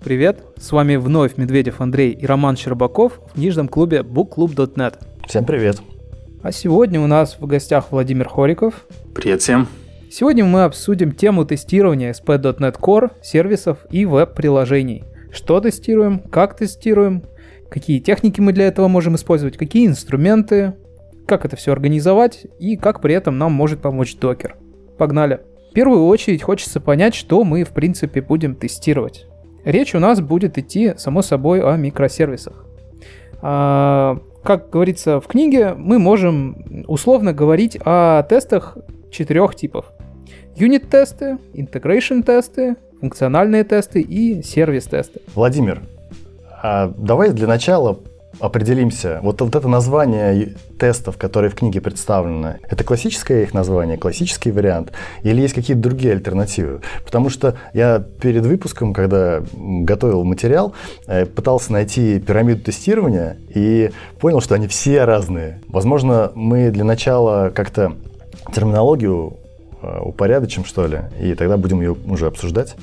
Привет, с вами вновь Медведев Андрей и Роман Щербаков в книжном клубе bookclub.net. Всем привет. А сегодня у нас в гостях Владимир Хориков. Привет всем. Сегодня мы обсудим тему тестирования SP.NET Core, сервисов и веб-приложений. Что тестируем, как тестируем, какие техники мы для этого можем использовать, какие инструменты, как это все организовать и как при этом нам может помочь докер. Погнали. В первую очередь хочется понять, что мы в принципе будем тестировать. Речь у нас будет идти, само собой, о микросервисах. А, как говорится в книге, мы можем условно говорить о тестах четырех типов. Юнит-тесты, интегрейшн-тесты, функциональные тесты и сервис-тесты. Владимир, а давай для начала определимся. Вот, вот это название тестов, которые в книге представлены, это классическое их название, классический вариант, или есть какие-то другие альтернативы? Потому что я перед выпуском, когда готовил материал, э, пытался найти пирамиду тестирования и понял, что они все разные. Возможно, мы для начала как-то терминологию э, упорядочим, что ли, и тогда будем ее уже обсуждать.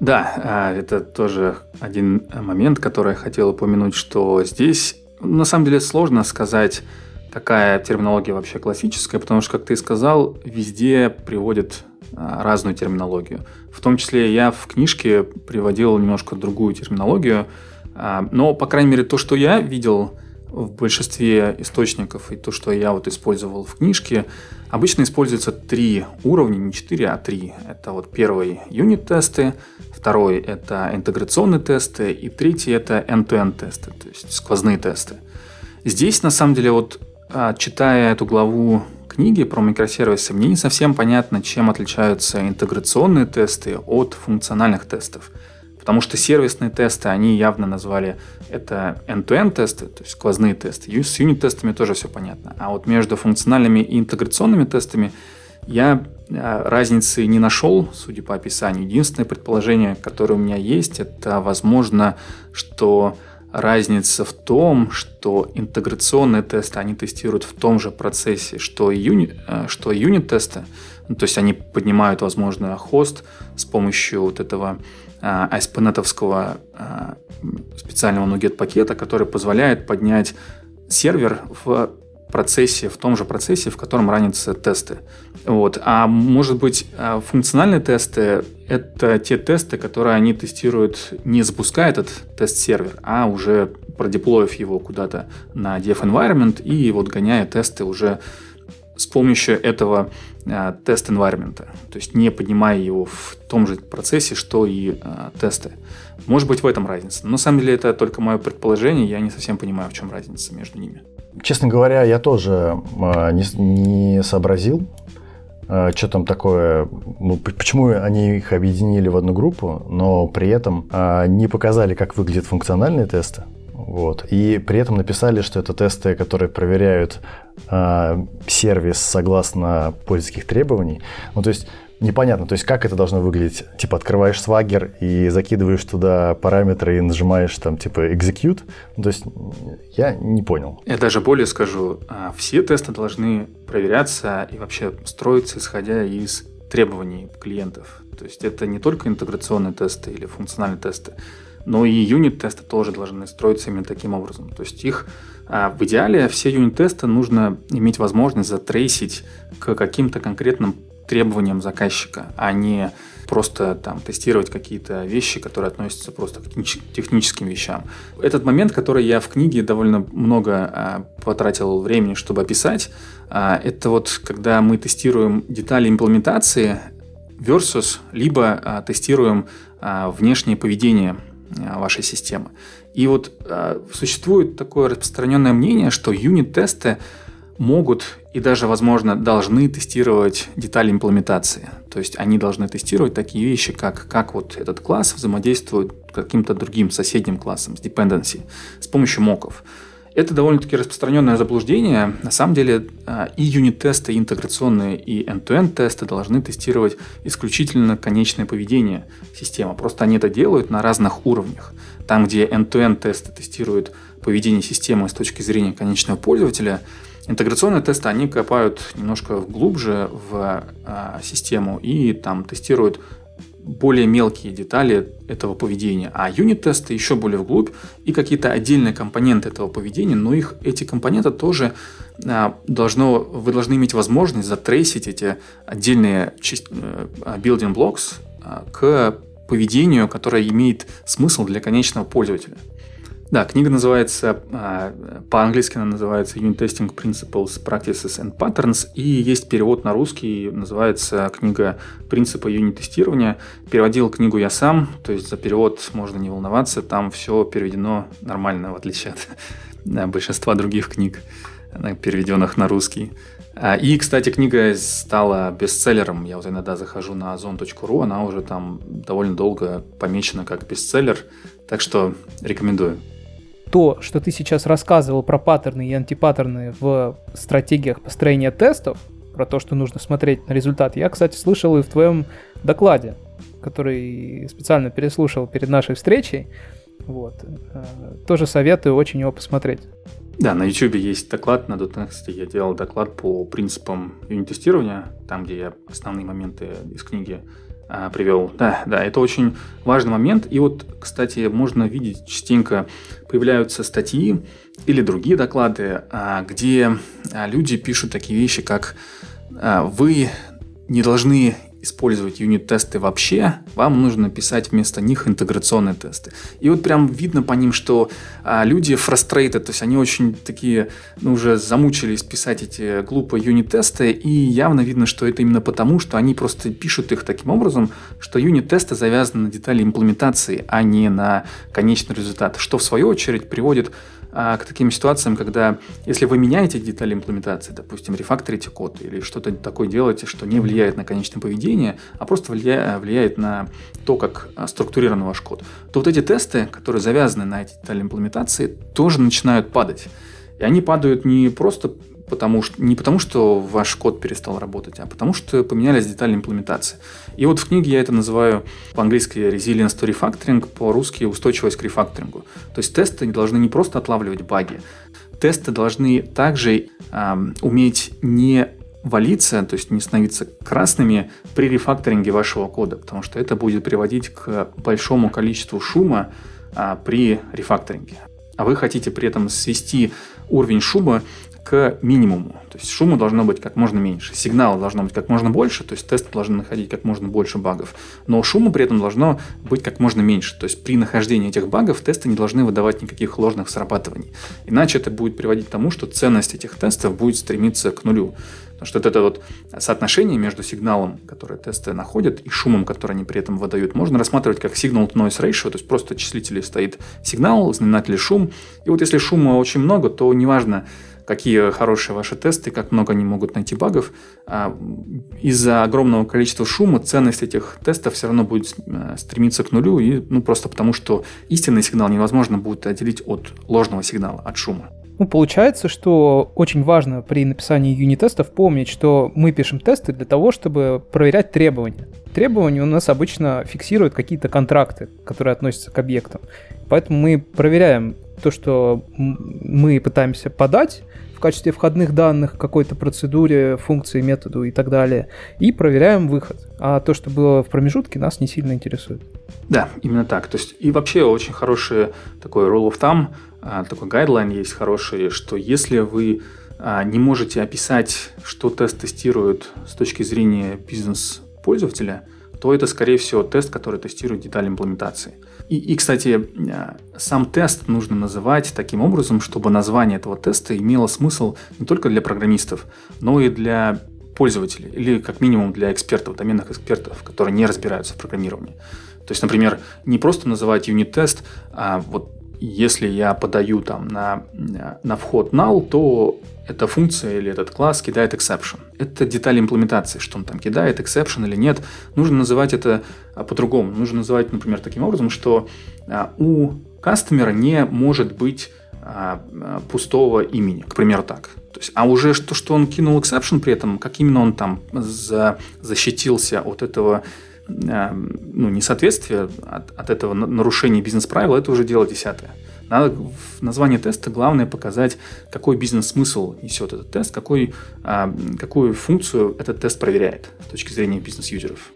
Да, а, это тоже один момент, который я хотел упомянуть, что здесь на самом деле сложно сказать, какая терминология вообще классическая, потому что, как ты сказал, везде приводят а, разную терминологию. В том числе я в книжке приводил немножко другую терминологию, а, но, по крайней мере, то, что я видел в большинстве источников и то, что я вот использовал в книжке, обычно используются три уровня, не четыре, а три. Это вот первый юнит-тесты, второй это интеграционные тесты, и третий это end-to-end тесты, то есть сквозные тесты. Здесь, на самом деле, вот а, читая эту главу книги про микросервисы, мне не совсем понятно, чем отличаются интеграционные тесты от функциональных тестов. Потому что сервисные тесты, они явно назвали это end-to-end тесты, то есть сквозные тесты. С юнит-тестами тоже все понятно. А вот между функциональными и интеграционными тестами я а, разницы не нашел, судя по описанию. Единственное предположение, которое у меня есть, это возможно, что разница в том, что интеграционные тесты они тестируют в том же процессе, что и юнит, а, что юнит-тесты. Ну, то есть они поднимают, возможно, хост с помощью вот этого ASP.NET а, специального NuGet пакета, который позволяет поднять сервер в процессе, в том же процессе, в котором ранятся тесты. Вот. А может быть, а, функциональные тесты — это те тесты, которые они тестируют, не запуская этот тест-сервер, а уже продеплоив его куда-то на dev environment и вот гоняя тесты уже с помощью этого а, тест environment, то есть не поднимая его в том же процессе, что и а, тесты. Может быть в этом разница. Но на самом деле это только мое предположение, я не совсем понимаю, в чем разница между ними. Честно говоря, я тоже э, не, не сообразил, что там такое, ну, почему они их объединили в одну группу, но при этом не показали, как выглядят функциональные тесты. Вот. И при этом написали, что это тесты, которые проверяют э, сервис согласно пользовательских требований. Ну, то есть непонятно, то есть как это должно выглядеть? Типа открываешь свагер и закидываешь туда параметры и нажимаешь там типа execute? Ну, то есть я не понял. Я даже более скажу, а, все тесты должны проверяться и вообще строиться исходя из требований клиентов. То есть это не только интеграционные тесты или функциональные тесты, но и юнит-тесты тоже должны строиться именно таким образом. То есть их а, в идеале все юнит-тесты нужно иметь возможность затрейсить к каким-то конкретным требованиям заказчика, а не просто там тестировать какие-то вещи, которые относятся просто к техническим вещам. Этот момент, который я в книге довольно много а, потратил времени, чтобы описать, а, это вот когда мы тестируем детали имплементации versus либо а, тестируем а, внешнее поведение вашей системы. И вот а, существует такое распространенное мнение, что юнит-тесты могут и даже, возможно, должны тестировать детали имплементации. То есть они должны тестировать такие вещи, как, как вот этот класс взаимодействует с каким-то другим соседним классом, с dependency, с помощью моков. Это довольно-таки распространенное заблуждение. На самом деле а, и юнит-тесты, и интеграционные, и end-to-end тесты должны тестировать исключительно конечное поведение системы. Просто они это делают на разных уровнях. Там, где end-to-end тесты тестируют поведение системы с точки зрения конечного пользователя – Интеграционные тесты, они копают немножко глубже в а, систему и там тестируют более мелкие детали этого поведения, а юнит-тесты еще более вглубь и какие-то отдельные компоненты этого поведения, но их, эти компоненты тоже а, должно, вы должны иметь возможность затрейсить эти отдельные э, building blocks а, к поведению, которое имеет смысл для конечного пользователя. Да, книга называется, а, по-английски она называется Unit Testing Principles, Practices and Patterns, и есть перевод на русский, называется книга «Принципы юнит-тестирования». Переводил книгу я сам, то есть за перевод можно не волноваться, там все переведено нормально, в отличие от большинства других книг, переведенных на русский. А, и, кстати, книга стала бестселлером. Я вот иногда захожу на ozon.ru, она уже там довольно долго помечена как бестселлер, так что рекомендую то, что ты сейчас рассказывал про паттерны и антипаттерны в стратегиях построения тестов, про то, что нужно смотреть на результат, я, кстати, слышал и в твоем докладе, который специально переслушал перед нашей встречей. Вот. Э, тоже советую очень его посмотреть. Да, на YouTube есть доклад на .next. Я делал доклад по принципам юнит-тестирования, там, где я основные моменты из книги а, привел. Да, да, это очень важный момент. И вот, кстати, можно видеть частенько появляются статьи или другие доклады, а, где а, люди пишут такие вещи, как вы не должны использовать юнит-тесты вообще, вам нужно писать вместо них интеграционные тесты. И вот прям видно по ним, что а, люди frustrated, то есть они очень такие, ну, уже замучились писать эти глупые юнит-тесты, и явно видно, что это именно потому, что они просто пишут их таким образом, что юнит-тесты завязаны на детали имплементации, а не на конечный результат, что в свою очередь приводит а, к таким ситуациям, когда если вы меняете детали имплементации, допустим, рефакторите код или что-то такое делаете, что не влияет на конечное поведение, а просто влияет, на то, как а, структурирован ваш код, то вот эти тесты, которые завязаны на эти детали имплементации, тоже начинают падать. И они падают не просто потому что, не потому, что ваш код перестал работать, а потому что поменялись детали имплементации. И вот в книге я это называю по-английски resilience to refactoring, по-русски устойчивость к рефакторингу. То есть тесты должны не просто отлавливать баги, тесты должны также э, уметь не валиться, то есть не становиться красными при рефакторинге вашего кода, потому что это будет приводить к большому количеству шума а, при рефакторинге. А вы хотите при этом свести уровень шума к минимуму. То есть шума должно быть как можно меньше, сигнала должно быть как можно больше, то есть тесты должны находить как можно больше багов. Но шума при этом должно быть как можно меньше. То есть при нахождении этих багов тесты не должны выдавать никаких ложных срабатываний. Иначе это будет приводить к тому, что ценность этих тестов будет стремиться к нулю. Потому что вот это вот соотношение между сигналом, который тесты находят, и шумом, который они при этом выдают, можно рассматривать как signal-to-noise ratio, то есть просто числителей стоит сигнал, знаменатель шум. И вот если шума очень много, то неважно, какие хорошие ваши тесты, как много они могут найти багов. А из-за огромного количества шума ценность этих тестов все равно будет э, стремиться к нулю, и, ну, просто потому что истинный сигнал невозможно будет отделить от ложного сигнала, от шума. Ну, получается, что очень важно при написании юнит-тестов помнить, что мы пишем тесты для того, чтобы проверять требования. Требования у нас обычно фиксируют какие-то контракты, которые относятся к объектам. Поэтому мы проверяем то, что мы пытаемся подать качестве входных данных какой-то процедуре, функции, методу и так далее, и проверяем выход. А то, что было в промежутке, нас не сильно интересует. Да, именно так. То есть и вообще очень хороший такой rule of thumb, а, такой гайдлайн есть хороший, что если вы а, не можете описать, что тест тестирует с точки зрения бизнес-пользователя, то это, скорее всего, тест, который тестирует детали имплементации. И, и, кстати, э, сам тест нужно называть таким образом, чтобы название этого теста имело смысл не только для программистов, но и для пользователей, или как минимум для экспертов, доменных экспертов, которые не разбираются в программировании. То есть, например, не просто называть юнит-тест, а вот если я подаю там на, на вход null, то эта функция или этот класс кидает exception. Это деталь имплементации, что он там кидает, exception или нет. Нужно называть это а, по-другому. Нужно называть, например, таким образом, что а, у кастомера не может быть а, пустого имени, к примеру, так. То есть, а уже то, что он кинул exception при этом, как именно он там за, защитился от этого ну, несоответствия, от, от этого нарушения бизнес-правил, это уже дело десятое. Надо в названии теста главное показать, какой бизнес-смысл несет этот тест, какой, а, какую функцию этот тест проверяет с точки зрения бизнес-юзеров.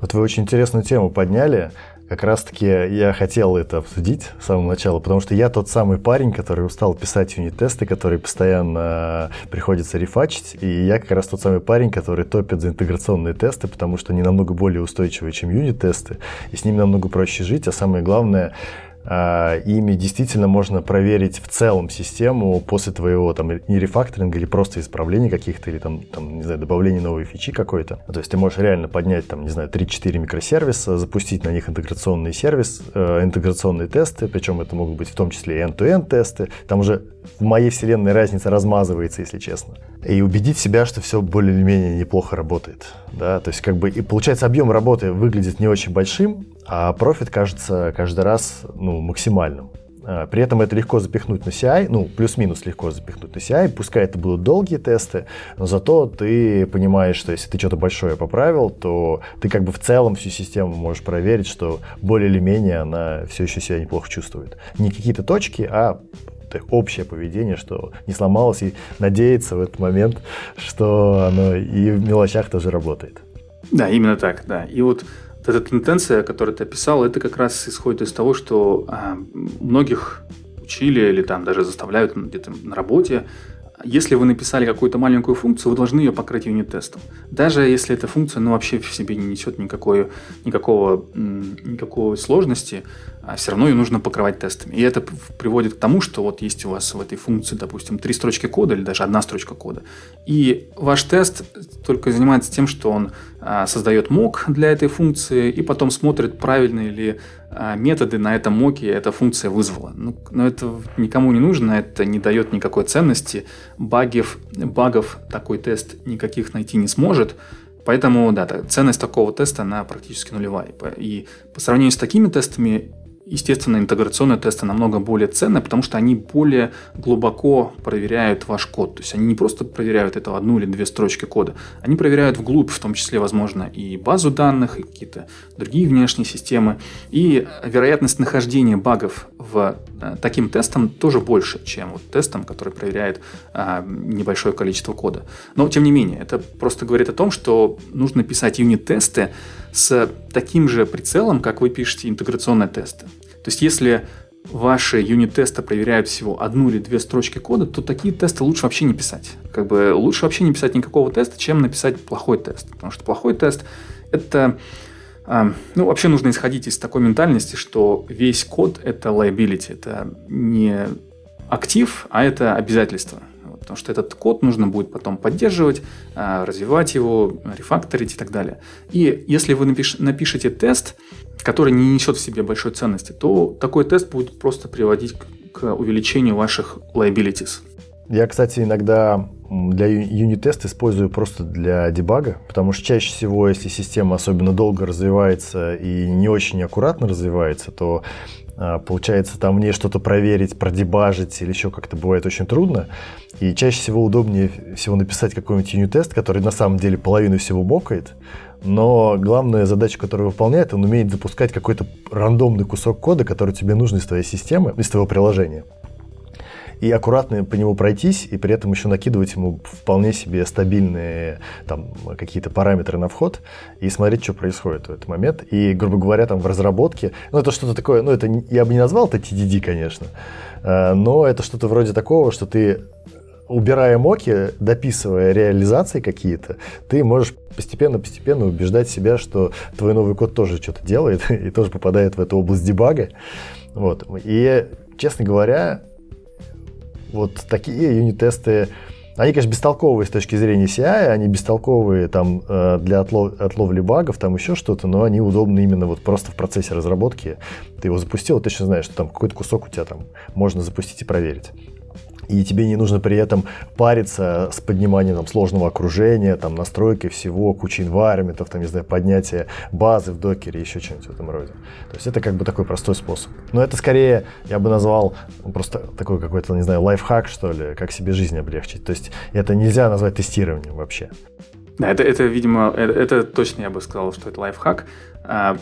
Вот вы очень интересную тему подняли. Как раз-таки я хотел это обсудить с самого начала, потому что я тот самый парень, который устал писать юнит-тесты, которые постоянно приходится рефачить, и я как раз тот самый парень, который топит за интеграционные тесты, потому что они намного более устойчивые, чем юнит-тесты, и с ними намного проще жить, а самое главное, ими действительно можно проверить в целом систему после твоего там не рефакторинга или просто исправления каких-то или там, там не знаю, добавления новой фичи какой-то. То есть ты можешь реально поднять там, не знаю, 3-4 микросервиса, запустить на них интеграционный сервис, э, интеграционные тесты, причем это могут быть в том числе и end-to-end тесты. Там уже в моей вселенной разница размазывается, если честно. И убедить себя, что все более-менее неплохо работает. Да? То есть как бы и получается объем работы выглядит не очень большим, а профит кажется каждый раз ну, максимальным. А, при этом это легко запихнуть на CI, ну, плюс-минус легко запихнуть на CI, пускай это будут долгие тесты, но зато ты понимаешь, что если ты что-то большое поправил, то ты как бы в целом всю систему можешь проверить, что более или менее она все еще себя неплохо чувствует. Не какие-то точки, а общее поведение, что не сломалось, и надеяться в этот момент, что оно и в мелочах тоже работает. Да, именно так, да. И вот эта тенденция, которую ты описал, это как раз исходит из того, что а, многих учили или там даже заставляют где-то на работе если вы написали какую-то маленькую функцию, вы должны ее покрыть юнит-тестом. Даже если эта функция ну, вообще в себе не несет никакой, никакого, никакой сложности, а все равно ее нужно покрывать тестами. И это приводит к тому, что вот есть у вас в этой функции, допустим, три строчки кода или даже одна строчка кода. И ваш тест только занимается тем, что он а, создает мок для этой функции и потом смотрит, правильно ли а, методы на этом моке эта функция вызвала. Ну, но это никому не нужно, это не дает никакой ценности. Багов, багов такой тест никаких найти не сможет. Поэтому, да, ценность такого теста, она практически нулевая. И по сравнению с такими тестами, Естественно, интеграционные тесты намного более ценны, потому что они более глубоко проверяют ваш код. То есть они не просто проверяют это одну или две строчки кода, они проверяют вглубь, в том числе, возможно, и базу данных, и какие-то другие внешние системы. И вероятность нахождения багов в э, таким тестом тоже больше, чем вот тестом, который проверяет а, небольшое количество кода. Но, тем не менее, это просто говорит о том, что нужно писать юнит-тесты с таким же прицелом, как вы пишете интеграционные тесты. То есть если ваши юнит-тесты проверяют всего одну или две строчки кода, то такие тесты лучше вообще не писать. Как бы лучше вообще не писать никакого теста, чем написать плохой тест. Потому что плохой тест — это... А, ну, вообще нужно исходить из такой ментальности, что весь код — это liability, это не актив, а это обязательство. Потому что этот код нужно будет потом поддерживать, а, развивать его, рефакторить и так далее. И если вы напиш- напишете тест, который не несет в себе большой ценности, то такой тест будет просто приводить к, к увеличению ваших liabilities. Я, кстати, иногда для юнит-тест использую просто для дебага, потому что чаще всего, если система особенно долго развивается и не очень аккуратно развивается, то получается там мне что-то проверить, продебажить или еще как-то бывает очень трудно. И чаще всего удобнее всего написать какой-нибудь юнит-тест, который на самом деле половину всего бокает, но главная задача, которую выполняет, он умеет запускать какой-то рандомный кусок кода, который тебе нужен из твоей системы, из твоего приложения. И аккуратно по нему пройтись, и при этом еще накидывать ему вполне себе стабильные там, какие-то параметры на вход, и смотреть, что происходит в этот момент. И, грубо говоря, там в разработке, ну это что-то такое, ну это я бы не назвал это TDD, конечно, э, но это что-то вроде такого, что ты убирая моки, дописывая реализации какие-то, ты можешь постепенно-постепенно убеждать себя, что твой новый код тоже что-то делает и тоже попадает в эту область дебага. Вот. И, честно говоря, вот такие юнит-тесты, они, конечно, бестолковые с точки зрения CI, они бестолковые там э, для отлов, отловли багов, там еще что-то, но они удобны именно вот просто в процессе разработки. Ты его запустил, ты точно знаешь, что там какой-то кусок у тебя там можно запустить и проверить и тебе не нужно при этом париться с подниманием там, сложного окружения, там, настройки всего, кучи инвайрментов, там, не знаю, поднятие базы в докере, еще что-нибудь в этом роде. То есть это как бы такой простой способ. Но это скорее, я бы назвал просто такой какой-то, не знаю, лайфхак, что ли, как себе жизнь облегчить. То есть это нельзя назвать тестированием вообще. Да, это, это видимо, это, это точно я бы сказал, что это лайфхак. А,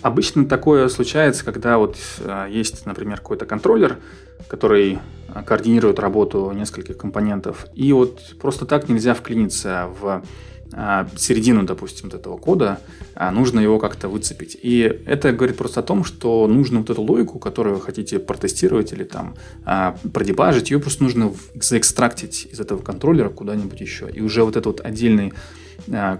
обычно такое случается, когда вот а, есть, например, какой-то контроллер, который координирует работу нескольких компонентов, и вот просто так нельзя вклиниться в а, середину, допустим, вот этого кода, а нужно его как-то выцепить. И это говорит просто о том, что нужно вот эту логику, которую вы хотите протестировать или там а, продебажить, ее просто нужно заэкстрактить из этого контроллера куда-нибудь еще. И уже вот этот вот отдельный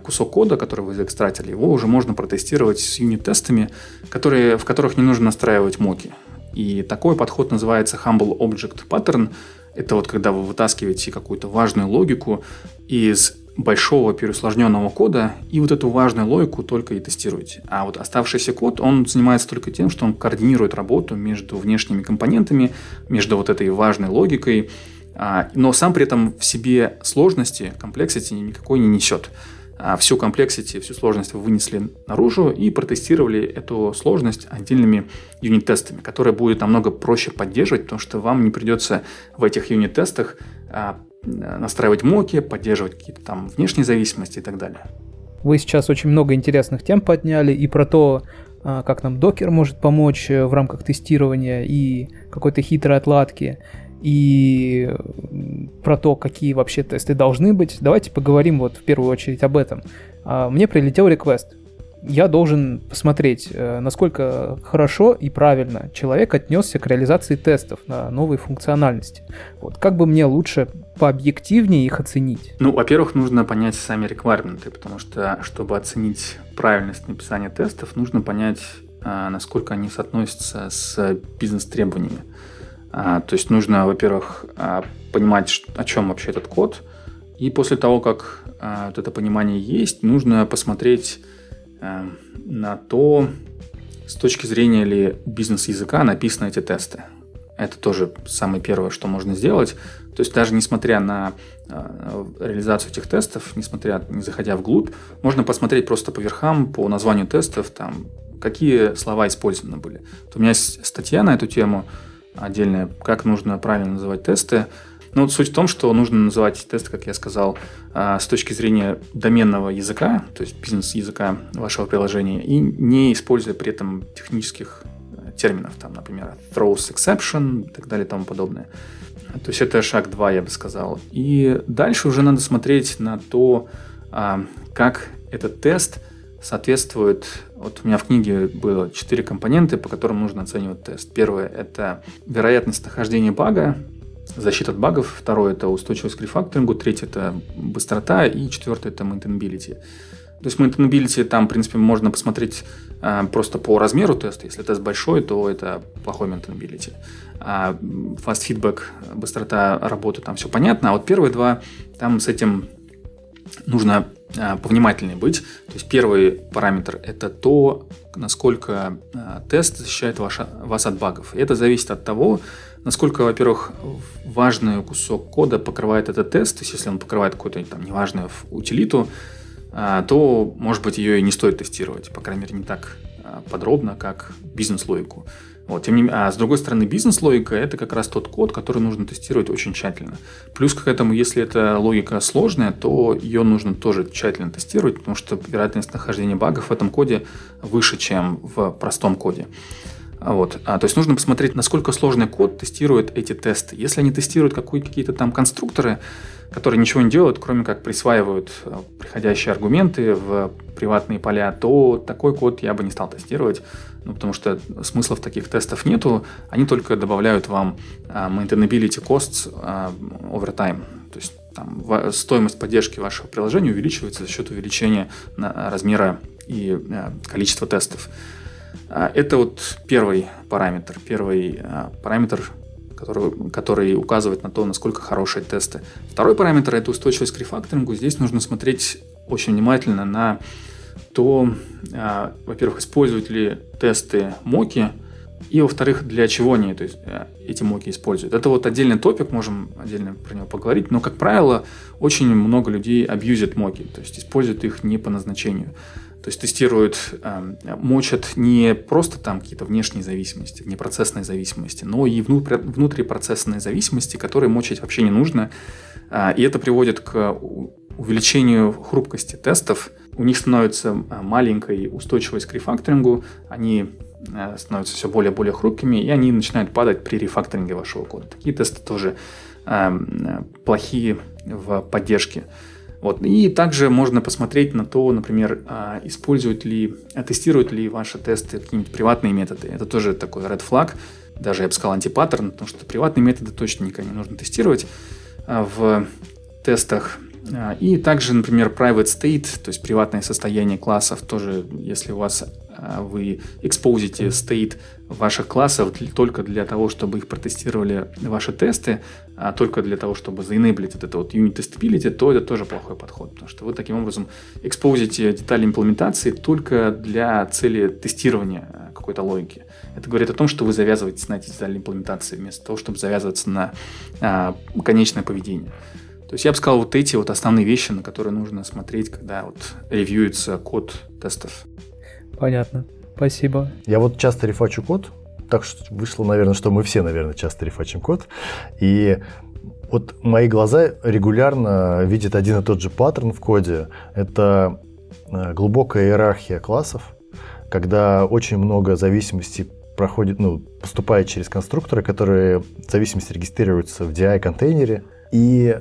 кусок кода, который вы заэкстратили, его уже можно протестировать с юнит-тестами, которые, в которых не нужно настраивать моки. И такой подход называется Humble Object Pattern. Это вот когда вы вытаскиваете какую-то важную логику из большого переусложненного кода и вот эту важную логику только и тестируете. А вот оставшийся код, он занимается только тем, что он координирует работу между внешними компонентами, между вот этой важной логикой, а, но сам при этом в себе сложности, complexity никакой не несет. А всю complexity, всю сложность вы вынесли наружу и протестировали эту сложность отдельными юнит-тестами, которые будет намного проще поддерживать, потому что вам не придется в этих юнит-тестах а, настраивать моки, поддерживать какие-то там внешние зависимости и так далее. Вы сейчас очень много интересных тем подняли и про то, а, как нам Docker может помочь э, в рамках тестирования и какой-то хитрой отладки, и про то, какие вообще тесты должны быть. Давайте поговорим вот в первую очередь об этом. А, мне прилетел реквест я должен посмотреть, э, насколько хорошо и правильно человек отнесся к реализации тестов на новые функциональности. Вот как бы мне лучше пообъективнее их оценить? Ну, во-первых, нужно понять сами реквайрменты, потому что, чтобы оценить правильность написания тестов, нужно понять, а, насколько они соотносятся с бизнес-требованиями. А, то есть нужно, во-первых, а, понимать, о чем вообще этот код, и после того, как вот это понимание есть, нужно посмотреть на то, с точки зрения ли бизнес-языка написаны эти тесты. Это тоже самое первое, что можно сделать. То есть даже несмотря на э, реализацию этих тестов, несмотря, не заходя вглубь, можно посмотреть просто по верхам, по названию тестов, там, какие слова использованы были. Вот у меня есть статья на эту тему отдельная, как нужно правильно называть тесты. Ну, вот суть в том, что нужно называть тесты, как я сказал, а, с точки зрения доменного языка, то есть бизнес-языка вашего приложения, и не используя при этом технических э, терминов, там, например, throws exception и так далее и тому подобное. То есть это шаг 2, я бы сказал. И дальше уже надо смотреть на то, а, как этот тест соответствует... Вот у меня в книге было четыре компонента, по которым нужно оценивать тест. Первое – это вероятность нахождения бага, защита от багов, второе это устойчивость к рефакторингу, третье это быстрота и четвертое это maintainability. То есть maintainability там, в принципе, можно посмотреть э, просто по размеру теста. Если тест большой, то это плохой maintainability. А fast feedback, быстрота работы, там все понятно. А вот первые два, там с этим нужно э, повнимательнее быть. То есть первый параметр – это то, насколько э, тест защищает ваш, вас от багов. И это зависит от того, насколько, во-первых, важный кусок кода покрывает этот тест, то есть если он покрывает какую-то там неважную утилиту, а, то, может быть, ее и не стоит тестировать, по крайней мере, не так а, подробно, как бизнес-логику. Вот, тем не менее, а с другой стороны, бизнес-логика – это как раз тот код, который нужно тестировать очень тщательно. Плюс к этому, если эта логика сложная, то ее нужно тоже тщательно тестировать, потому что вероятность нахождения багов в этом коде выше, чем в простом коде. Вот. А, то есть нужно посмотреть, насколько сложный код тестирует эти тесты. Если они тестируют какие-то там конструкторы, которые ничего не делают, кроме как присваивают э, приходящие аргументы в приватные поля, то такой код я бы не стал тестировать, ну, потому что смысла в таких тестов нету, они только добавляют вам uh, maintainability costs uh, over time, то есть там, стоимость поддержки вашего приложения увеличивается за счет увеличения размера и uh, количества тестов. А, это вот первый параметр, первый а, параметр, который, который указывает на то, насколько хорошие тесты. Второй параметр – это устойчивость к рефакторингу. Здесь нужно смотреть очень внимательно на то, а, во-первых, используют ли тесты моки, и, во-вторых, для чего они то есть, эти моки используют. Это вот отдельный топик, можем отдельно про него поговорить, но, как правило, очень много людей абьюзят моки, то есть используют их не по назначению. То есть тестируют, э, мочат не просто там какие-то внешние зависимости, внепроцессные зависимости, но и внутрипроцессные зависимости, которые мочить вообще не нужно. Э, и это приводит к увеличению хрупкости тестов, у них становится маленькой устойчивость к рефакторингу, они становятся все более и более хрупкими, и они начинают падать при рефакторинге вашего кода. Такие тесты тоже плохие в поддержке. Вот. И также можно посмотреть на то, например, а, используют ли, тестируют ли ваши тесты какие-нибудь приватные методы. Это тоже такой red flag, даже я бы сказал антипаттерн, потому что приватные методы точно никогда не нужно тестировать а, в тестах. И также, например, private state, то есть приватное состояние классов, тоже, если у вас а, вы экспозите state ваших классов только для того, чтобы их протестировали ваши тесты, а только для того, чтобы заинеблить вот это вот unit testability, то это тоже плохой подход, потому что вы таким образом экспозите детали имплементации только для цели тестирования а, какой-то логики. Это говорит о том, что вы завязываетесь на эти детали имплементации вместо того, чтобы завязываться на а, конечное поведение. То есть я бы сказал вот эти вот основные вещи, на которые нужно смотреть, когда вот ревьюется код тестов. Понятно. Спасибо. Я вот часто рефачу код, так что вышло, наверное, что мы все, наверное, часто рефачим код. И вот мои глаза регулярно видят один и тот же паттерн в коде. Это э, глубокая иерархия классов, когда очень много зависимостей проходит, ну, поступает через конструкторы, которые зависимости регистрируются в DI-контейнере. И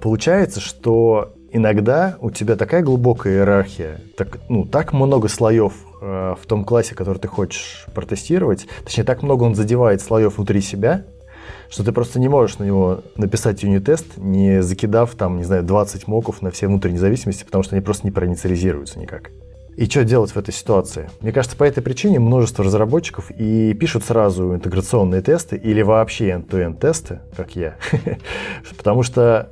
получается, что иногда у тебя такая глубокая иерархия, так, ну, так много слоев Э, в том классе, который ты хочешь протестировать, точнее, так много он задевает слоев внутри себя, что ты просто не можешь на него написать юнит-тест, не закидав там, не знаю, 20 моков на все внутренние зависимости, потому что они просто не проинициализируются никак. И что делать в этой ситуации? Мне кажется, по этой причине множество разработчиков и пишут сразу интеграционные тесты или вообще end-to-end тесты, как я. Потому что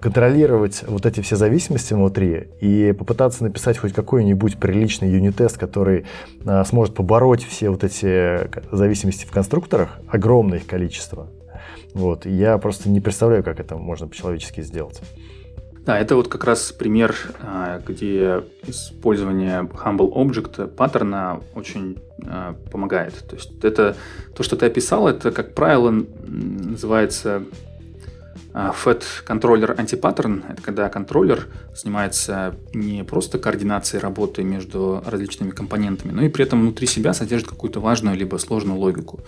контролировать вот эти все зависимости внутри и попытаться написать хоть какой-нибудь приличный юнит-тест, который а, сможет побороть все вот эти зависимости в конструкторах, огромное их количество. Вот. Я просто не представляю, как это можно по-человечески сделать. Да, это вот как раз пример, а, где использование Humble Object паттерна очень а, помогает. То есть это то, что ты описал, это, как правило, называется FET контроллер антипаттерн – это когда контроллер занимается не просто координацией работы между различными компонентами, но и при этом внутри себя содержит какую-то важную либо сложную логику.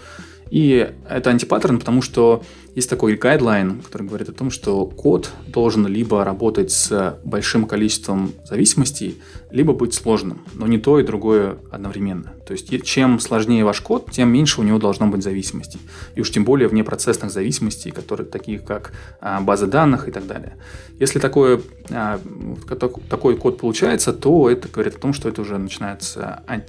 И это антипаттерн, потому что есть такой гайдлайн, который говорит о том, что код должен либо работать с большим количеством зависимостей, либо быть сложным, но не то и другое одновременно. То есть чем сложнее ваш код, тем меньше у него должно быть зависимостей. И уж тем более внепроцессных зависимостей, которые такие как а, базы данных и так далее. Если такое, а, такой код получается, то это говорит о том, что это уже начинается, э,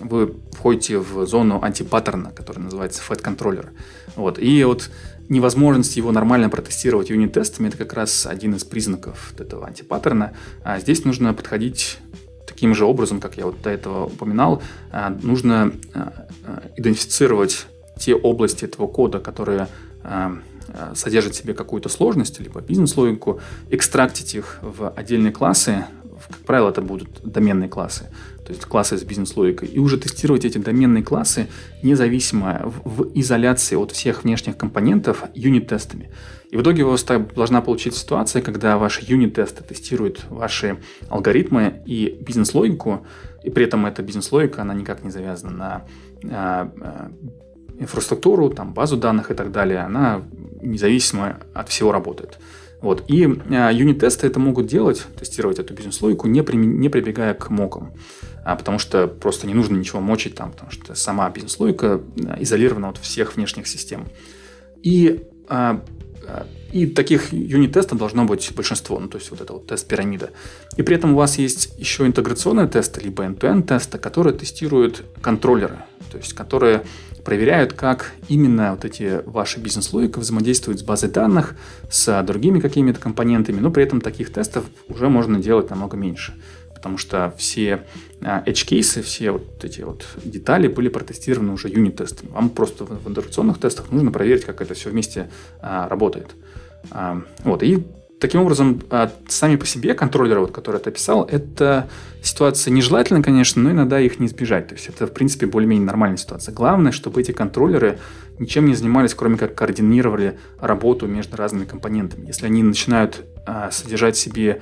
вы входите в зону антипаттерна, который называется fat controller. Вот. И вот невозможность его нормально протестировать юнит-тестами, это как раз один из признаков этого антипаттерна. А здесь нужно подходить таким же образом, как я вот до этого упоминал, а, нужно а, а, идентифицировать те области этого кода, которые содержат в себе какую-то сложность, либо бизнес-логику, экстрактить их в отдельные классы, как правило, это будут доменные классы, то есть классы с бизнес-логикой, и уже тестировать эти доменные классы независимо в, в изоляции от всех внешних компонентов юнит-тестами. И в итоге у вас должна получиться ситуация, когда ваши юнит-тесты тестируют ваши алгоритмы и бизнес-логику, и при этом эта бизнес-логика, она никак не завязана на а, а, инфраструктуру, там, базу данных и так далее, она независимо от всего работает. Вот. И а, юнит-тесты это могут делать, тестировать эту бизнес-логику, не, при, не прибегая к мокам. А, потому что просто не нужно ничего мочить там, потому что сама бизнес-логика а, изолирована от всех внешних систем. И, а, а и таких юнит-тестов должно быть большинство, ну то есть вот это вот тест пирамида. И при этом у вас есть еще интеграционные тесты, либо end-to-end тесты, которые тестируют контроллеры, то есть которые проверяют, как именно вот эти ваши бизнес-логика взаимодействуют с базой данных, с другими какими-то компонентами, но при этом таких тестов уже можно делать намного меньше потому что все а, edge-кейсы, все вот эти вот детали были протестированы уже юнит-тестами. Вам просто в интеграционных тестах нужно проверить, как это все вместе а, работает. А, вот, и таким образом, а, сами по себе контроллеры, вот, которые ты описал, это ситуация нежелательная, конечно, но иногда их не избежать. То есть это, в принципе, более-менее нормальная ситуация. Главное, чтобы эти контроллеры ничем не занимались, кроме как координировали работу между разными компонентами. Если они начинают а, содержать в себе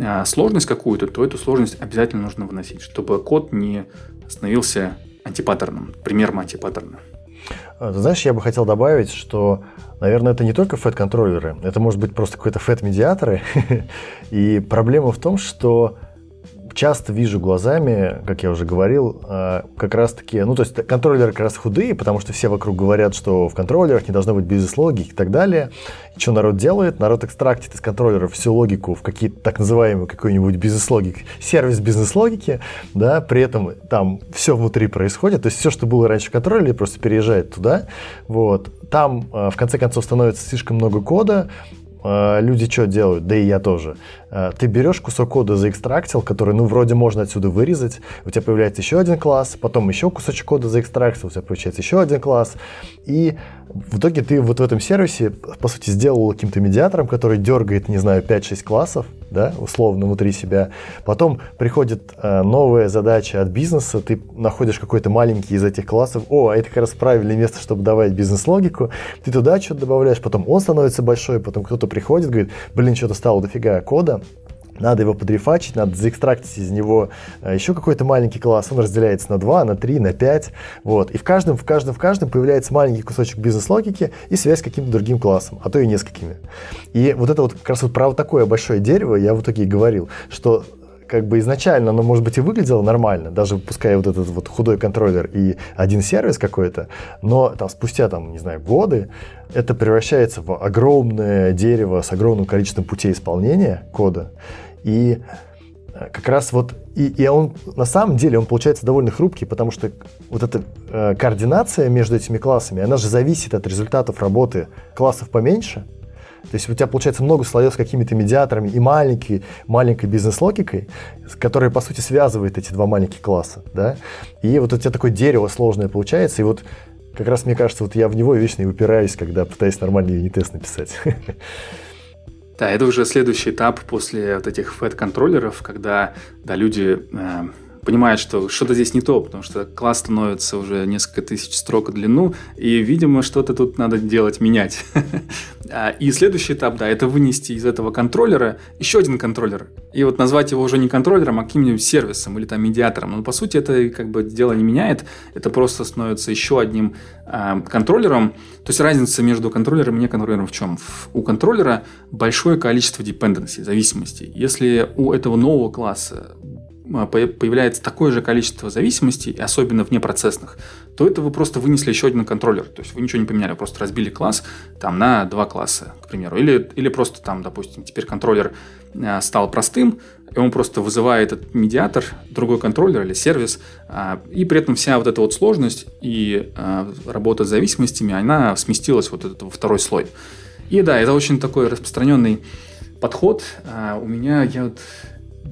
а, сложность какую-то, то эту сложность обязательно нужно выносить, чтобы код не становился антипаттерном, примером антипаттерна. А, знаешь, я бы хотел добавить, что, наверное, это не только FET-контроллеры, это может быть просто какой-то FET-медиаторы. И проблема в том, что часто вижу глазами, как я уже говорил, э, как раз таки, ну, то есть контроллеры как раз худые, потому что все вокруг говорят, что в контроллерах не должно быть бизнес-логики и так далее. И что народ делает? Народ экстрактит из контроллеров всю логику в какие-то так называемые какой-нибудь бизнес-логики, сервис бизнес-логики, да, при этом там все внутри происходит, то есть все, что было раньше в контроллере, просто переезжает туда, вот. Там, э, в конце концов, становится слишком много кода, люди что делают, да и я тоже. Э, ты берешь кусок кода заэкстрактил, который, ну, вроде можно отсюда вырезать, у тебя появляется еще один класс, потом еще кусочек кода заэкстрактил, у тебя получается еще один класс, и в итоге ты вот в этом сервисе, по сути, сделал каким-то медиатором, который дергает, не знаю, 5-6 классов, да, условно, внутри себя. Потом приходит э, новая задача от бизнеса, ты находишь какой-то маленький из этих классов, о, а это как раз правильное место, чтобы давать бизнес-логику, ты туда что-то добавляешь, потом он становится большой, потом кто-то приходит, говорит, блин, что-то стало дофига кода, надо его подрефачить, надо заэкстрактить из него э, еще какой-то маленький класс. Он разделяется на 2, на 3, на 5. Вот. И в каждом, в каждом, в каждом появляется маленький кусочек бизнес-логики и связь с каким-то другим классом, а то и несколькими. И вот это вот как раз вот про вот такое большое дерево я в итоге и говорил, что как бы изначально оно, может быть, и выглядело нормально, даже пускай вот этот вот худой контроллер и один сервис какой-то, но там спустя, там, не знаю, годы это превращается в огромное дерево с огромным количеством путей исполнения кода, и э, как раз вот, и, и он на самом деле, он получается довольно хрупкий, потому что вот эта э, координация между этими классами, она же зависит от результатов работы классов поменьше. То есть у тебя получается много слоев с какими-то медиаторами и маленькой, маленькой бизнес-логикой, которая, по сути, связывает эти два маленьких класса. Да? И вот у тебя такое дерево сложное получается, и вот как раз мне кажется, вот я в него вечно и упираюсь, когда пытаюсь нормальный юнит-тест написать. Да, это уже следующий этап после вот этих FED-контроллеров, когда да, люди э, понимают, что что-то здесь не то, потому что класс становится уже несколько тысяч строк в длину, и, видимо, что-то тут надо делать, менять. А, и следующий этап, да, это вынести из этого контроллера еще один контроллер. И вот назвать его уже не контроллером, а каким-нибудь сервисом или там медиатором. Но, по сути, это как бы дело не меняет. Это просто становится еще одним э, контроллером. То есть разница между контроллером и не контроллером в чем? У контроллера большое количество dependency, зависимостей. Если у этого нового класса а, появляется такое же количество зависимостей, особенно внепроцессных, то это вы просто вынесли еще один контроллер. То есть вы ничего не поменяли, просто разбили класс там, на два класса, к примеру. Или, или просто там, допустим, теперь контроллер а, стал простым, и он просто вызывает этот медиатор, другой контроллер или сервис, а, и при этом вся вот эта вот сложность и работа с зависимостями, она сместилась вот этот второй слой. И да, это очень такой распространенный подход. У меня, я вот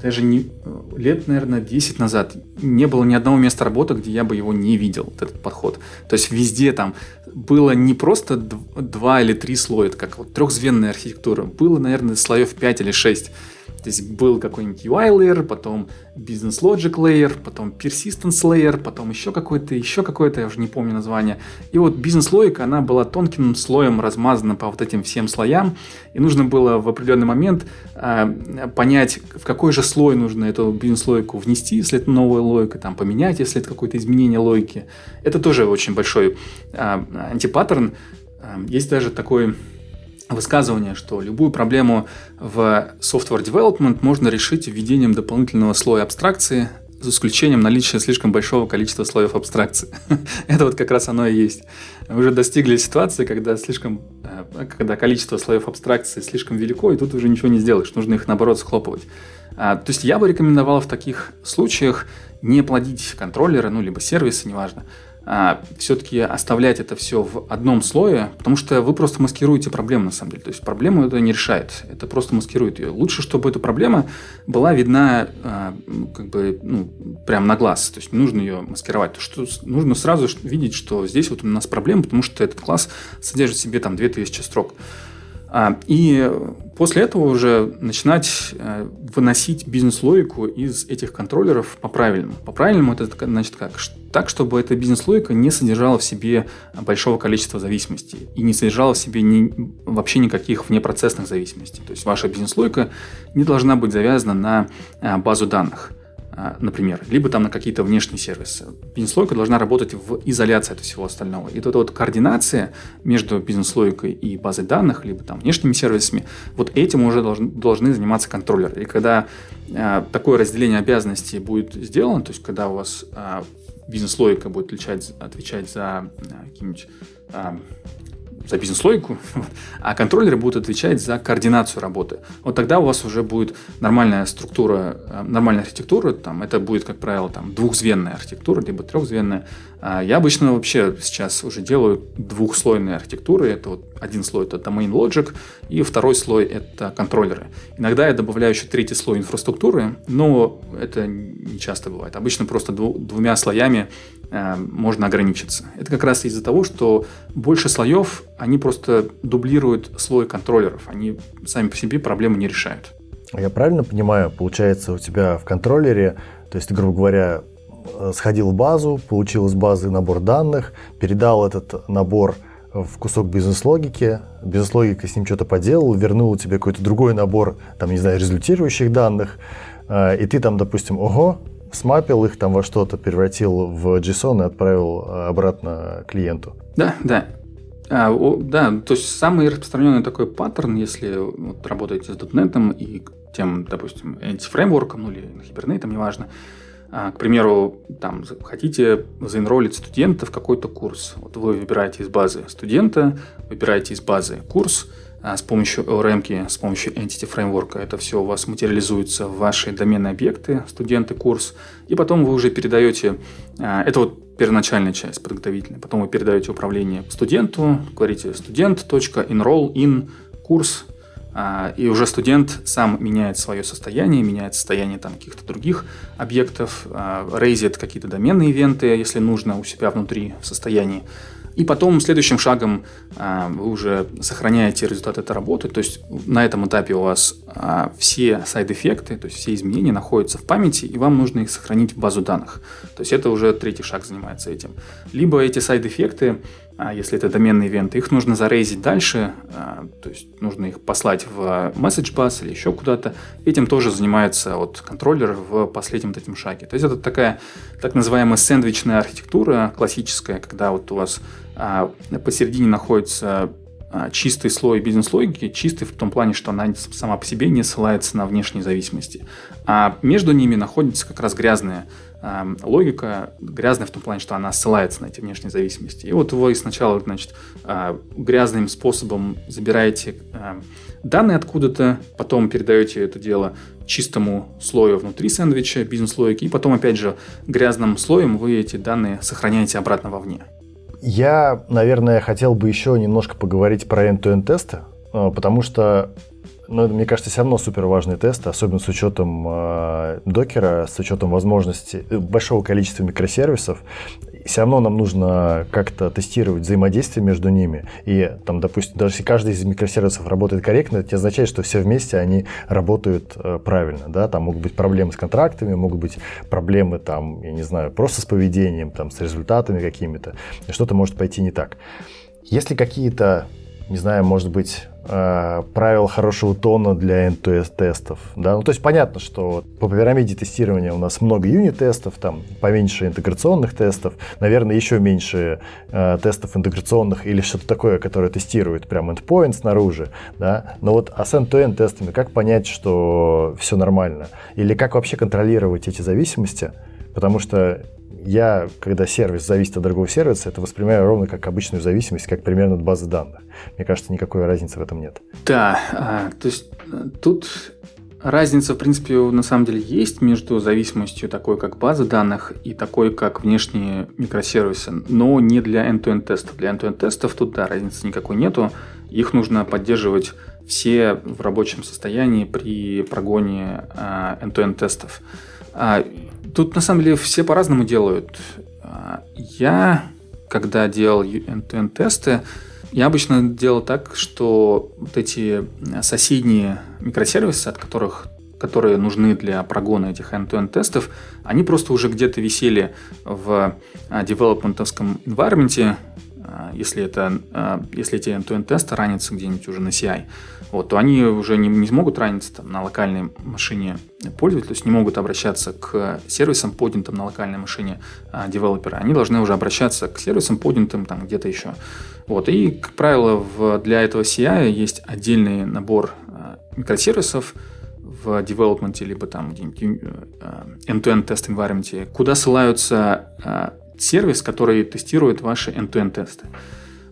даже не, лет, наверное, 10 назад не было ни одного места работы, где я бы его не видел, этот подход. То есть везде там было не просто два или три слоя, это как вот трехзвенная архитектура, было, наверное, слоев 5 или 6. То есть был какой-нибудь UI layer, потом Business Logic layer, потом Persistence layer, потом еще какой-то, еще какой-то, я уже не помню название. И вот бизнес-логика, она была тонким слоем размазана по вот этим всем слоям, и нужно было в определенный момент э, понять, в какой же слой нужно эту бизнес-логику внести, если это новая логика, там, поменять, если это какое-то изменение логики. Это тоже очень большой э, антипаттерн. Э, есть даже такой высказывание, что любую проблему в software development можно решить введением дополнительного слоя абстракции, за исключением наличия слишком большого количества слоев абстракции. Это вот как раз оно и есть. Мы уже достигли ситуации, когда слишком, э, когда количество слоев абстракции слишком велико, и тут уже ничего не сделаешь, нужно их наоборот схлопывать. А, то есть я бы рекомендовал в таких случаях не плодить контроллеры, ну либо сервисы, неважно, а, все-таки оставлять это все в одном слое, потому что вы просто маскируете проблему на самом деле. То есть проблему это не решает, это просто маскирует ее. Лучше, чтобы эта проблема была видна а, как бы, ну, прям на глаз. То есть не нужно ее маскировать. То, что нужно сразу видеть, что здесь вот у нас проблема, потому что этот класс содержит в себе там 2000 строк. А, и после этого уже начинать э, выносить бизнес-логику из этих контроллеров по-правильному. По-правильному это значит как? Так, чтобы эта бизнес-логика не содержала в себе большого количества зависимостей и не содержала в себе ни, вообще никаких внепроцессных зависимостей. То есть ваша бизнес-логика не должна быть завязана на э, базу данных – например, либо там на какие-то внешние сервисы. Бизнес-логика должна работать в изоляции от всего остального. И вот эта вот координация между бизнес-логикой и базой данных, либо там внешними сервисами, вот этим уже должны, должны заниматься контроллеры. И когда а, такое разделение обязанностей будет сделано, то есть когда у вас а, бизнес-логика будет отвечать, отвечать за а, какие-нибудь а, за бизнес-логику, а контроллеры будут отвечать за координацию работы. Вот тогда у вас уже будет нормальная структура, э, нормальная архитектура, там, это будет, как правило, там, двухзвенная архитектура, либо трехзвенная. А я обычно вообще сейчас уже делаю двухслойные архитектуры. Это вот один слой это domain logic, и второй слой это контроллеры. Иногда я добавляю еще третий слой инфраструктуры, но это не часто бывает. Обычно просто двумя слоями Э, можно ограничиться. Это как раз из-за того, что больше слоев, они просто дублируют слой контроллеров. Они сами по себе проблемы не решают. Я правильно понимаю, получается у тебя в контроллере, то есть, грубо говоря, сходил в базу, получил из базы набор данных, передал этот набор в кусок бизнес-логики, бизнес-логика с ним что-то поделал, вернул тебе какой-то другой набор, там, не знаю, результирующих данных, э, и ты там, допустим, ого, смапил их там во что-то, превратил в JSON и отправил э, обратно клиенту. Да, да. А, о, да, то есть самый распространенный такой паттерн, если вот, работаете с .NET и тем, допустим, anti-фреймворком, ну или Hibernate, неважно, а, к примеру, там хотите заинролить студента в какой-то курс. Вот вы выбираете из базы студента, выбираете из базы курс, а с помощью ORM, с помощью Entity Framework это все у вас материализуется в ваши доменные объекты, студенты, курс, и потом вы уже передаете, а, это вот первоначальная часть подготовительная, потом вы передаете управление студенту, говорите студент.enroll in курс, а, и уже студент сам меняет свое состояние, меняет состояние там каких-то других объектов, рейзит какие-то доменные ивенты, если нужно, у себя внутри в состоянии. И потом следующим шагом а, вы уже сохраняете результат этой работы. То есть на этом этапе у вас а, все сайд-эффекты, то есть все изменения находятся в памяти, и вам нужно их сохранить в базу данных. То есть это уже третий шаг занимается этим. Либо эти сайд-эффекты а если это доменный ивент, их нужно зарейзить дальше, а, то есть нужно их послать в message bus или еще куда-то. Этим тоже занимается вот контроллер в последнем вот этим шаге. То есть это такая так называемая сэндвичная архитектура классическая, когда вот у вас а, посередине находится чистый слой бизнес-логики, чистый в том плане, что она сама по себе не ссылается на внешние зависимости. А между ними находится как раз грязная Логика грязная в том плане, что она ссылается на эти внешние зависимости. И вот вы сначала, значит, э, грязным способом забираете данные откуда-то, потом передаете это дело чистому слою внутри сэндвича, бизнес-логики, и потом, опять же, грязным слоем вы эти данные сохраняете обратно вовне. Я, наверное, хотел бы еще немножко поговорить про end-to-end тесты, э, потому что но это, мне кажется, все равно супер важный тест, особенно с учетом э, докера, с учетом возможности э, большого количества микросервисов. Все равно нам нужно как-то тестировать взаимодействие между ними. И там, допустим, даже если каждый из микросервисов работает корректно, это означает, что все вместе они работают э, правильно. Да? Там могут быть проблемы с контрактами, могут быть проблемы, там, я не знаю, просто с поведением, там, с результатами какими-то. Что-то может пойти не так. Если какие-то не знаю, может быть, правил хорошего тона для end-to-end тестов. Да? Ну, то есть понятно, что по пирамиде тестирования у нас много юнит-тестов, там поменьше интеграционных тестов, наверное, еще меньше э, тестов интеграционных или что-то такое, которое тестирует прям endpoint снаружи. Да? Но вот а с end-to-end тестами как понять, что все нормально? Или как вообще контролировать эти зависимости? Потому что я, когда сервис зависит от другого сервиса, это воспринимаю ровно как обычную зависимость, как примерно от базы данных. Мне кажется, никакой разницы в этом нет. Да, а, то есть э, тут разница, в принципе, на самом деле есть между зависимостью такой, как база данных, и такой, как внешние микросервисы, но не для end-to-end тестов. Для end-to-end тестов тут, да, разницы никакой нету. Их нужно поддерживать все в рабочем состоянии при прогоне а, end-to-end тестов. Тут на самом деле все по-разному делают. А, я, когда делал end-to-end тесты, Я обычно делал так, что вот эти соседние микросервисы, от которых которые нужны для прогона этих end-to-end тестов, они просто уже где-то висели в девелопментовском environment, а, если, это, если эти end-to-end тесты ранятся где-нибудь уже на CI, вот, то они уже не, не смогут раниться там, на локальной машине пользователя, то есть не могут обращаться к сервисам, поднятым на локальной машине а, девелопера. Они должны уже обращаться к сервисам, поднятым там где-то еще. Вот, и, как правило, в, для этого CI есть отдельный набор а, микросервисов, в девелопменте, либо там где-нибудь end-to-end тест environment, куда ссылаются сервис, который тестирует ваши end-to-end тесты.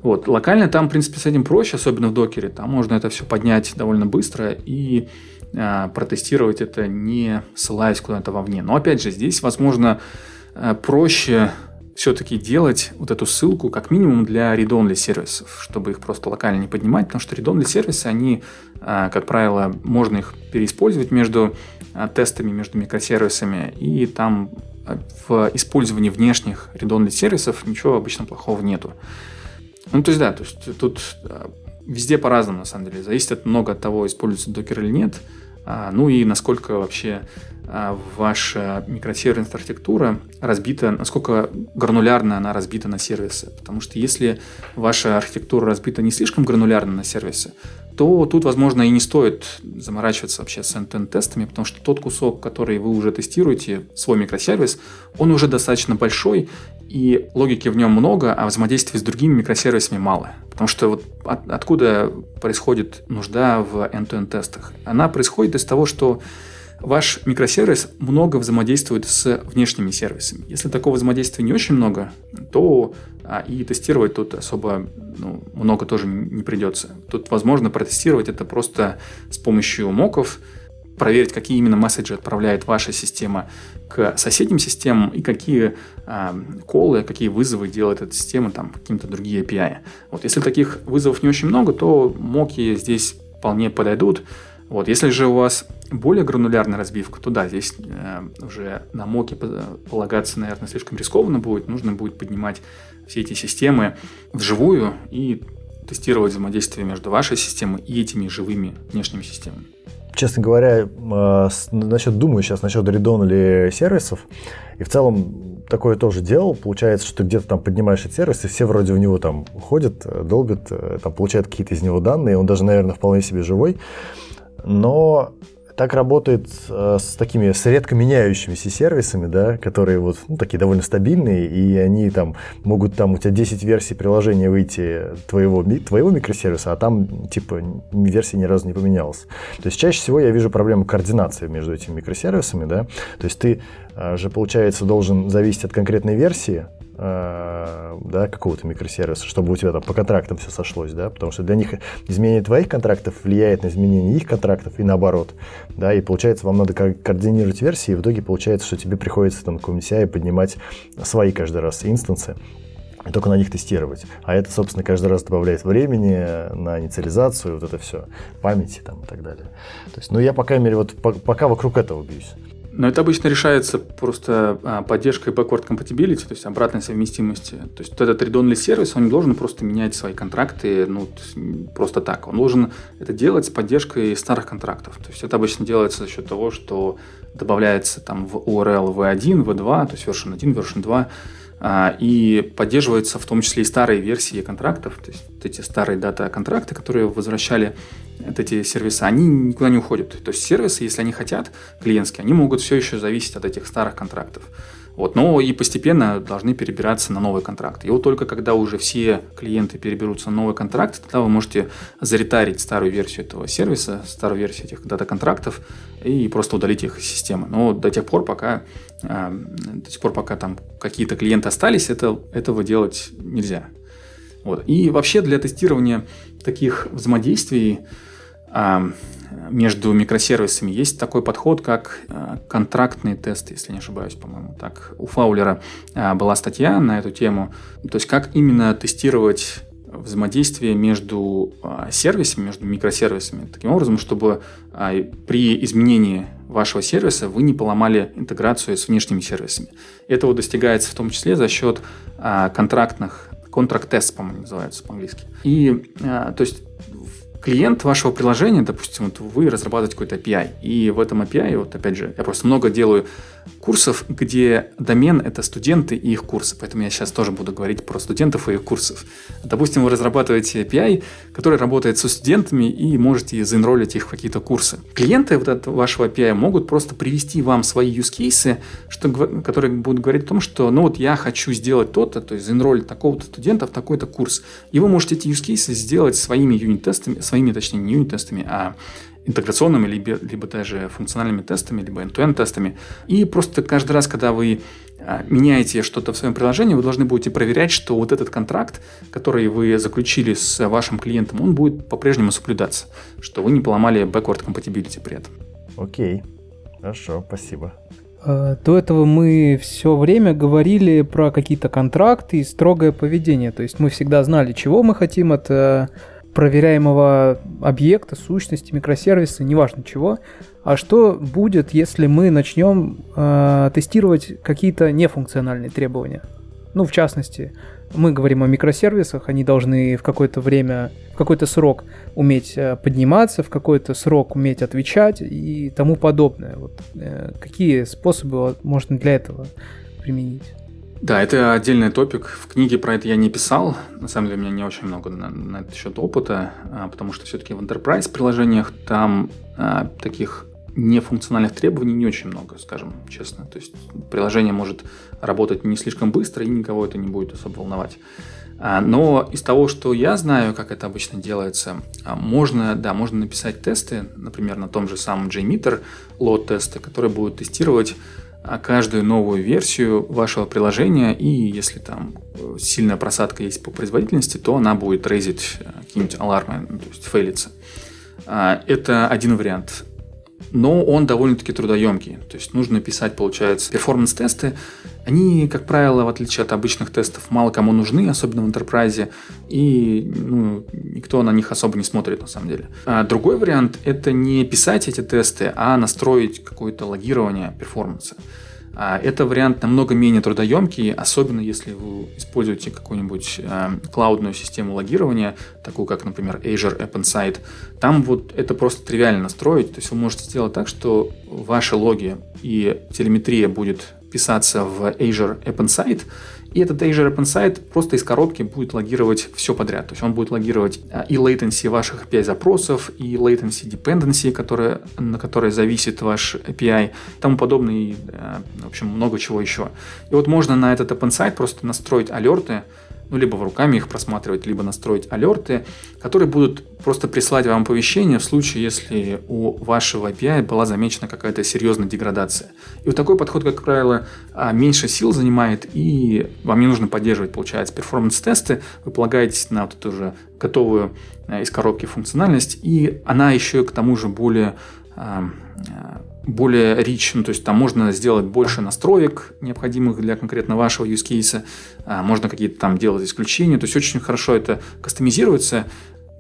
Вот. Локально там, в принципе, с этим проще, особенно в докере. Там можно это все поднять довольно быстро и э, протестировать это, не ссылаясь куда-то вовне. Но опять же, здесь, возможно, э, проще все-таки делать вот эту ссылку как минимум для read-only сервисов, чтобы их просто локально не поднимать, потому что read-only сервисы, они, э, как правило, можно их переиспользовать между э, тестами, между микросервисами, и там в использовании внешних редонных сервисов ничего обычно плохого нету. Ну, то есть, да, то есть тут везде по-разному, на самом деле. Зависит от много от того, используется докер или нет. А, ну и насколько вообще а, ваша микросервисная архитектура разбита, насколько гранулярно она разбита на сервисы. Потому что если ваша архитектура разбита не слишком гранулярно на сервисы, то тут, возможно, и не стоит заморачиваться вообще с end тестами потому что тот кусок, который вы уже тестируете, свой микросервис, он уже достаточно большой, и логики в нем много, а взаимодействия с другими микросервисами мало. Потому что вот от, откуда происходит нужда в end-to-end тестах? Она происходит из того, что ваш микросервис много взаимодействует с внешними сервисами. Если такого взаимодействия не очень много, то а, и тестировать тут особо ну, много тоже не придется. Тут возможно протестировать это просто с помощью моков, проверить, какие именно месседжи отправляет ваша система к соседним системам и какие э, колы, какие вызовы делает эта система там каким-то другие API. Вот если таких вызовов не очень много, то моки здесь вполне подойдут. Вот, если же у вас более гранулярная разбивка, то да, здесь э, уже на моке полагаться, наверное, слишком рискованно будет. Нужно будет поднимать все эти системы вживую и тестировать взаимодействие между вашей системой и этими живыми внешними системами. Честно говоря, э, насчет, думаю сейчас насчет редон или сервисов, и в целом такое тоже делал. Получается, что ты где-то там поднимаешь этот сервис, и все вроде в него там ходят, э, долбят, там получают какие-то из него данные, он даже, наверное, вполне себе живой но так работает э, с такими с редко меняющимися сервисами, да, которые вот ну, такие довольно стабильные, и они там могут там у тебя 10 версий приложения выйти твоего, твоего микросервиса, а там типа версия ни разу не поменялась. То есть чаще всего я вижу проблему координации между этими микросервисами, да, то есть ты э, же, получается, должен зависеть от конкретной версии, да, какого-то микросервиса, чтобы у тебя там по контрактам все сошлось, да, потому что для них изменение твоих контрактов влияет на изменение их контрактов и наоборот, да, и получается вам надо координировать версии, и в итоге получается, что тебе приходится там какой-нибудь CI поднимать свои каждый раз инстансы, и только на них тестировать. А это, собственно, каждый раз добавляет времени на инициализацию, вот это все, памяти там и так далее. То есть, ну, я, по крайней мере, вот пока вокруг этого бьюсь. Но это обычно решается просто а, поддержкой backward compatibility, то есть обратной совместимости. То есть вот этот редонный сервис, он не должен просто менять свои контракты ну, просто так. Он должен это делать с поддержкой старых контрактов. То есть это обычно делается за счет того, что добавляется там в URL v1, v2, то есть version 1, version 2, а, и поддерживаются в том числе и старые версии контрактов, то есть вот эти старые дата-контракты, которые возвращали вот эти сервисы, они никуда не уходят. То есть сервисы, если они хотят, клиентские, они могут все еще зависеть от этих старых контрактов. Вот, но и постепенно должны перебираться на новый контракт. И вот только когда уже все клиенты переберутся на новый контракт, тогда вы можете заретарить старую версию этого сервиса, старую версию этих дата-контрактов и просто удалить их из системы. Но до тех пор, пока, э, до тех пор, пока там какие-то клиенты остались, это, этого делать нельзя. Вот. И вообще для тестирования таких взаимодействий между микросервисами есть такой подход, как э, контрактные тесты, если не ошибаюсь, по-моему. Так, у Фаулера э, была статья на эту тему. То есть, как именно тестировать взаимодействие между э, сервисами, между микросервисами, таким образом, чтобы при изменении вашего сервиса вы не поломали интеграцию с внешними сервисами. Это вот достигается в том числе за счет контрактных Contract Test, по-моему, называется по-английски. И, то есть, клиент вашего приложения, допустим, вот вы разрабатываете какой-то API, и в этом API, вот опять же, я просто много делаю курсов, где домен — это студенты и их курсы, поэтому я сейчас тоже буду говорить про студентов и их курсов. Допустим, вы разрабатываете API, который работает со студентами, и можете заинролить их в какие-то курсы. Клиенты вот этого вашего API могут просто привести вам свои use cases, что, которые будут говорить о том, что, ну вот я хочу сделать то-то, то есть заинролить такого-то студента в такой-то курс. И вы можете эти use cases сделать своими юнит-тестами, своими, точнее, не юнит-тестами, а интеграционными, либо, либо даже функциональными тестами, либо end-to-end тестами. И просто каждый раз, когда вы а, меняете что-то в своем приложении, вы должны будете проверять, что вот этот контракт, который вы заключили с вашим клиентом, он будет по-прежнему соблюдаться, что вы не поломали backward compatibility при этом. Окей, хорошо, спасибо. А, до этого мы все время говорили про какие-то контракты и строгое поведение. То есть мы всегда знали, чего мы хотим от э, проверяемого объекта, сущности, микросервиса, неважно чего. А что будет, если мы начнем э, тестировать какие-то нефункциональные требования? Ну, в частности, мы говорим о микросервисах, они должны в какое-то время, в какой-то срок уметь э, подниматься, в какой-то срок уметь отвечать и тому подобное. Вот, э, какие способы можно для этого применить? Да, это отдельный топик. В книге про это я не писал. На самом деле у меня не очень много на, на этот счет опыта, а, потому что все-таки в Enterprise приложениях там а, таких нефункциональных требований не очень много, скажем честно. То есть приложение может работать не слишком быстро, и никого это не будет особо волновать. А, но из того, что я знаю, как это обычно делается, а, можно, да, можно написать тесты, например, на том же самом JMeter, лот-тесты, которые будут тестировать каждую новую версию вашего приложения, и если там э, сильная просадка есть по производительности, то она будет рейзить э, какие-нибудь алармы, ну, то есть фейлиться. А, это один вариант но он довольно-таки трудоемкий. То есть нужно писать, получается, перформанс-тесты. Они, как правило, в отличие от обычных тестов, мало кому нужны, особенно в enterprise, и ну, никто на них особо не смотрит на самом деле. А другой вариант – это не писать эти тесты, а настроить какое-то логирование перформанса. А, это вариант намного менее трудоемкий, особенно если вы используете какую-нибудь э, клаудную систему логирования, такую как, например, Azure App Insight. Там вот это просто тривиально настроить. То есть вы можете сделать так, что ваши логи и телеметрия будет писаться в Azure App Insight, и этот Azure App Insight просто из коробки будет логировать все подряд. То есть он будет логировать а, и latency ваших API-запросов, и latency dependency, которые, на которые зависит ваш API, и тому подобное, и, а, в общем, много чего еще. И вот можно на этот App Insight просто настроить алерты, ну, либо в руками их просматривать, либо настроить алерты, которые будут просто прислать вам оповещение в случае, если у вашего API была замечена какая-то серьезная деградация. И вот такой подход, как правило, а, меньше сил занимает, и вам не нужно поддерживать, получается, перформанс-тесты, вы полагаетесь на вот эту уже готовую а, из коробки функциональность, и она еще к тому же более а, более rich, ну, то есть там можно сделать больше настроек, необходимых для конкретно вашего use case, а, можно какие-то там делать исключения, то есть очень хорошо это кастомизируется,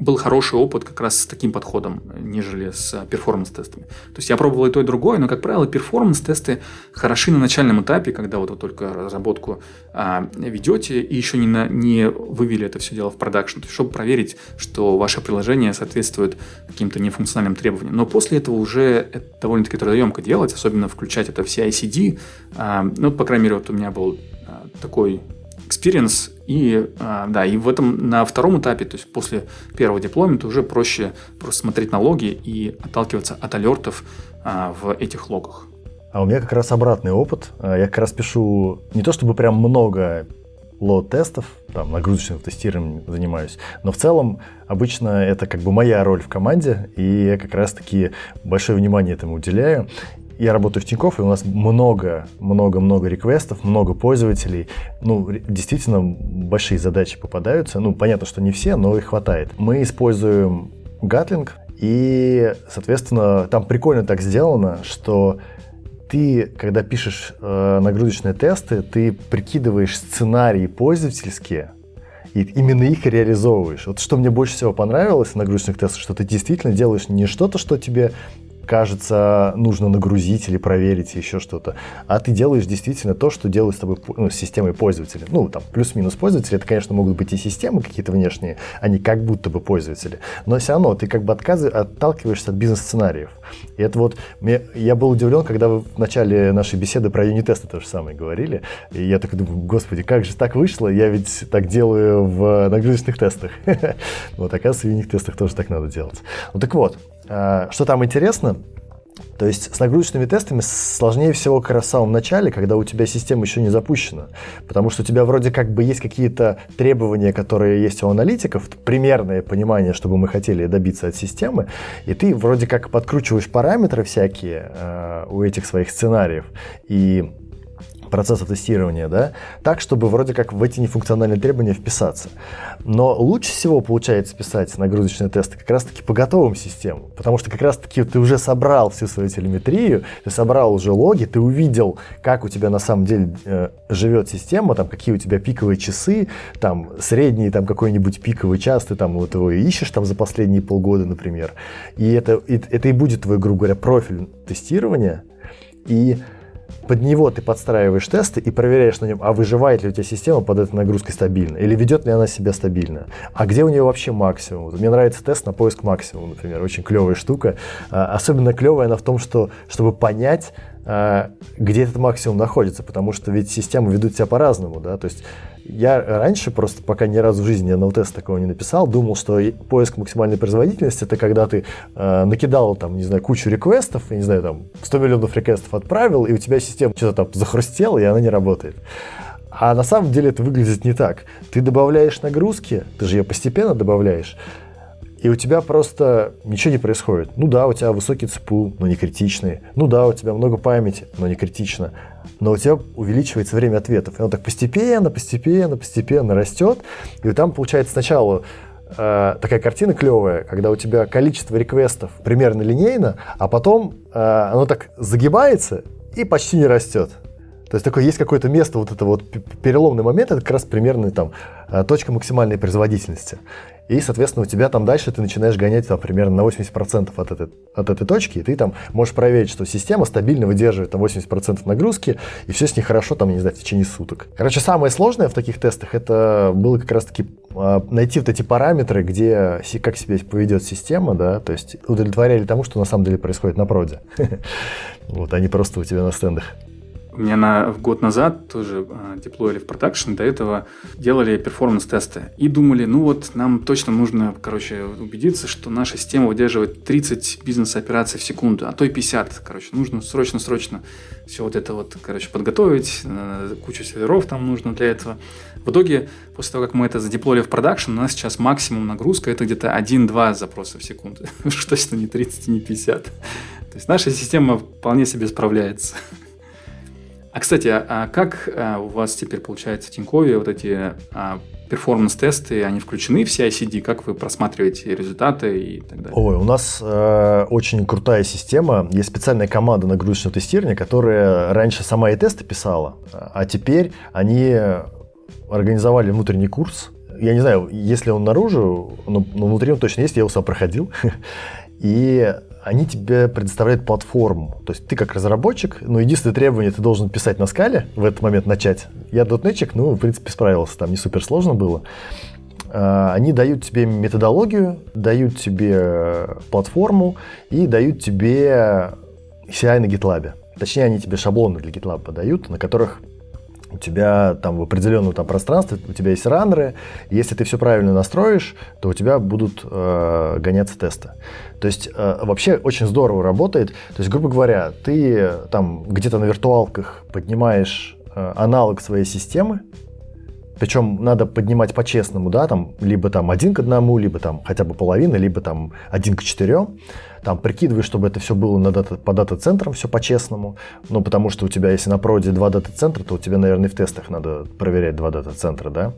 был хороший опыт как раз с таким подходом, нежели с перформанс-тестами. То есть я пробовал и то, и другое, но, как правило, перформанс-тесты хороши на начальном этапе, когда вот вы только разработку а, ведете и еще не, на, не вывели это все дело в продакшн, чтобы проверить, что ваше приложение соответствует каким-то нефункциональным требованиям. Но после этого уже это довольно-таки трудоемко делать, особенно включать это в CI-CD. А, ну, по крайней мере, вот у меня был а, такой experience. И, а, да, и в этом на втором этапе, то есть после первого дипломента уже проще просто смотреть на логи и отталкиваться от алертов а, в этих логах. А у меня как раз обратный опыт. А, я как раз пишу не то чтобы прям много лоад-тестов, там, нагрузочным тестированием занимаюсь, но в целом обычно это как бы моя роль в команде, и я как раз-таки большое внимание этому уделяю я работаю в Тинькофф, и у нас много, много, много реквестов, много пользователей. Ну, действительно, большие задачи попадаются. Ну, понятно, что не все, но их хватает. Мы используем Gatling, и, соответственно, там прикольно так сделано, что ты, когда пишешь э, нагрузочные тесты, ты прикидываешь сценарии пользовательские, и именно их реализовываешь. Вот что мне больше всего понравилось в нагрузочных тестах, что ты действительно делаешь не что-то, что тебе кажется, нужно нагрузить или проверить еще что-то. А ты делаешь действительно то, что делают с тобой ну, с системой пользователя. Ну, там, плюс-минус пользователи, это, конечно, могут быть и системы какие-то внешние, не как будто бы пользователи. Но все равно ты как бы отказы, отталкиваешься от бизнес-сценариев. И это вот, мне, я был удивлен, когда вы в начале нашей беседы про юнит-тесты то же самое говорили. И я так думаю, господи, как же так вышло? Я ведь так делаю в нагрузочных тестах. Вот, оказывается, в юнит-тестах тоже так надо делать. Ну так вот, что там интересно? То есть с нагрузочными тестами сложнее всего как раз в самом начале, когда у тебя система еще не запущена. Потому что у тебя вроде как бы есть какие-то требования, которые есть у аналитиков, примерное понимание, чтобы мы хотели добиться от системы, и ты вроде как подкручиваешь параметры всякие э, у этих своих сценариев, и процесса тестирования, да, так, чтобы вроде как в эти нефункциональные требования вписаться. Но лучше всего получается писать нагрузочные тесты как раз-таки по готовым системам, потому что как раз-таки ты уже собрал всю свою телеметрию, ты собрал уже логи, ты увидел, как у тебя на самом деле э, живет система, там, какие у тебя пиковые часы, там, средний там какой-нибудь пиковый час, ты там вот его ищешь там за последние полгода, например. И это, и, это и будет твой, грубо говоря, профиль тестирования, и под него ты подстраиваешь тесты и проверяешь на нем, а выживает ли у тебя система под этой нагрузкой стабильно, или ведет ли она себя стабильно, а где у нее вообще максимум. Мне нравится тест на поиск максимума, например, очень клевая штука. А, особенно клевая она в том, что чтобы понять, а, где этот максимум находится, потому что ведь системы ведут себя по-разному, да, то есть я раньше просто, пока ни разу в жизни теста такого не написал, думал, что поиск максимальной производительности это когда ты э, накидал там, не знаю, кучу реквестов, я не знаю, там 100 миллионов реквестов отправил, и у тебя система что-то там захрустела, и она не работает. А на самом деле это выглядит не так. Ты добавляешь нагрузки, ты же ее постепенно добавляешь, и у тебя просто ничего не происходит. Ну да, у тебя высокий ЦПУ, но не критичный. Ну да, у тебя много памяти, но не критично. Но у тебя увеличивается время ответов. И он так постепенно, постепенно, постепенно растет. И там получается сначала э, такая картина клевая, когда у тебя количество реквестов примерно линейно, а потом э, оно так загибается и почти не растет. То есть такое есть какое-то место, вот это вот переломный момент, это как раз примерно там э, точка максимальной производительности. И, соответственно, у тебя там дальше ты начинаешь гонять там, примерно на 80% от этой, от этой точки, и ты там можешь проверить, что система стабильно выдерживает там 80% нагрузки, и все с ней хорошо, там, не знаю, в течение суток. Короче, самое сложное в таких тестах, это было как раз-таки а, найти вот эти параметры, где, как себя поведет система, да, то есть удовлетворяли тому, что на самом деле происходит на проде. Вот, а не просто у тебя на стендах. У меня на, год назад тоже э, деплоили в продакшн, до этого делали перформанс-тесты. И думали, ну вот нам точно нужно, короче, убедиться, что наша система выдерживает 30 бизнес-операций в секунду, а то и 50. Короче, нужно срочно-срочно все вот это вот, короче, подготовить. Э, кучу серверов там нужно для этого. В итоге, после того, как мы это задеплоили в продакшн, у нас сейчас максимум нагрузка это где-то 1-2 запроса в секунду. Что точно не 30 не 50. То есть наша система вполне себе справляется. А, кстати, а, а как а, у вас теперь получается в Тинькове вот эти а, перформанс-тесты, они включены в CI-CD? Как вы просматриваете результаты и так далее? Ой, у нас э, очень крутая система. Есть специальная команда нагрузочного тестирования, которая раньше сама и тесты писала, а теперь они организовали внутренний курс. Я не знаю, если он наружу, но, но внутри он точно есть, я его сам проходил. И они тебе предоставляют платформу. То есть ты как разработчик, но единственное требование, ты должен писать на скале, в этот момент начать. Я дотнетчик, ну, в принципе, справился, там не супер сложно было. А, они дают тебе методологию, дают тебе платформу и дают тебе CI на GitLab. Точнее, они тебе шаблоны для GitLab подают, на которых у тебя там в определенном там пространстве, у тебя есть раннеры, если ты все правильно настроишь, то у тебя будут э, гоняться тесты. То есть э, вообще очень здорово работает. То есть, грубо говоря, ты там где-то на виртуалках поднимаешь э, аналог своей системы, причем надо поднимать по-честному, да, там, либо там один к одному, либо там хотя бы половина, либо там один к четырем. Там прикидываешь, чтобы это все было на дата, по дата-центрам, все по-честному. Ну, потому что у тебя, если на проде два дата-центра, то у тебя, наверное, в тестах надо проверять два дата-центра, да.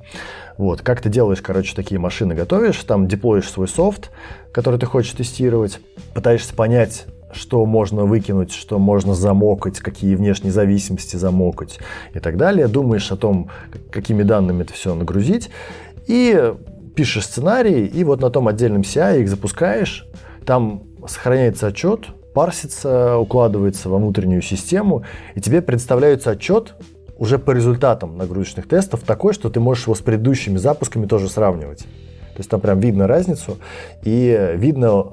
Вот, как ты делаешь, короче, такие машины готовишь, там деплоишь свой софт, который ты хочешь тестировать, пытаешься понять, что можно выкинуть, что можно замокать, какие внешние зависимости замокать и так далее. Думаешь о том, какими данными это все нагрузить. И пишешь сценарий, и вот на том отдельном CI их запускаешь. Там сохраняется отчет, парсится, укладывается во внутреннюю систему, и тебе представляется отчет уже по результатам нагрузочных тестов такой, что ты можешь его с предыдущими запусками тоже сравнивать. То есть там прям видно разницу, и видно,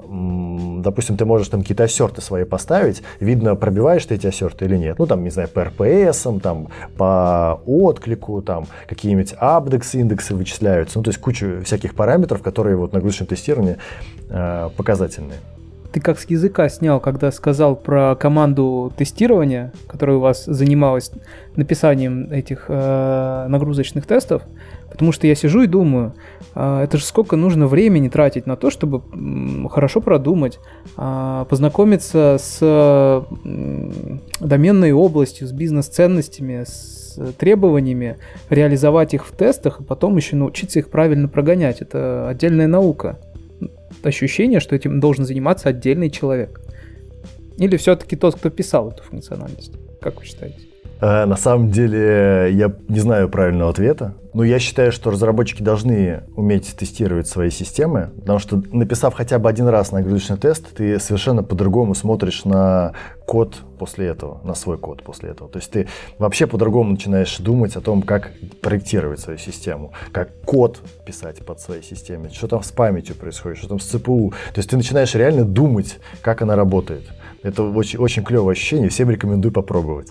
допустим, ты можешь там какие-то ассерты свои поставить, видно, пробиваешь ты эти ассерты или нет. Ну, там, не знаю, по RPS, там, по отклику, там, какие-нибудь абдексы, индексы вычисляются. Ну, то есть куча всяких параметров, которые вот на нагрузочном тестировании э, показательные ты как с языка снял, когда сказал про команду тестирования, которая у вас занималась написанием этих э, нагрузочных тестов, потому что я сижу и думаю, а, это же сколько нужно времени тратить на то, чтобы хорошо продумать, а, познакомиться с доменной областью, с бизнес-ценностями, с требованиями, реализовать их в тестах, и потом еще научиться их правильно прогонять. Это отдельная наука. Ощущение, что этим должен заниматься отдельный человек. Или все-таки тот, кто писал эту функциональность? Как вы считаете? Э, на самом деле, я не знаю правильного ответа. Но я считаю, что разработчики должны уметь тестировать свои системы, потому что написав хотя бы один раз нагрузочный тест, ты совершенно по-другому смотришь на код после этого, на свой код после этого. То есть ты вообще по-другому начинаешь думать о том, как проектировать свою систему, как код писать под своей системе, что там с памятью происходит, что там с ЦПУ. То есть ты начинаешь реально думать, как она работает. Это очень, очень клевое ощущение, всем рекомендую попробовать.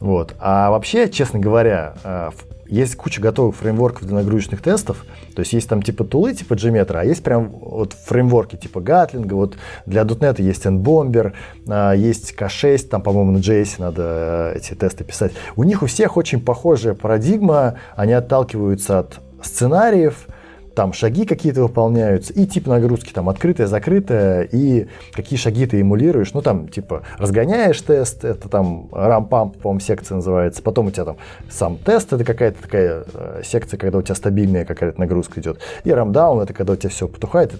Вот. А вообще, честно говоря, э, есть куча готовых фреймворков для нагрузочных тестов. То есть есть там типа тулы, типа Gmetra, а есть прям вот фреймворки типа Gatling. Вот для .NET есть NBomber, а, есть K6, там, по-моему, на JS надо э, эти тесты писать. У них у всех очень похожая парадигма. Они отталкиваются от сценариев, там шаги какие-то выполняются, и тип нагрузки, там, открытая, закрытая, и какие шаги ты эмулируешь, ну, там, типа, разгоняешь тест, это там рампамп, по-моему, секция называется, потом у тебя там сам тест, это какая-то такая э, секция, когда у тебя стабильная какая-то нагрузка идет, и рамдаун, это когда у тебя все потухает,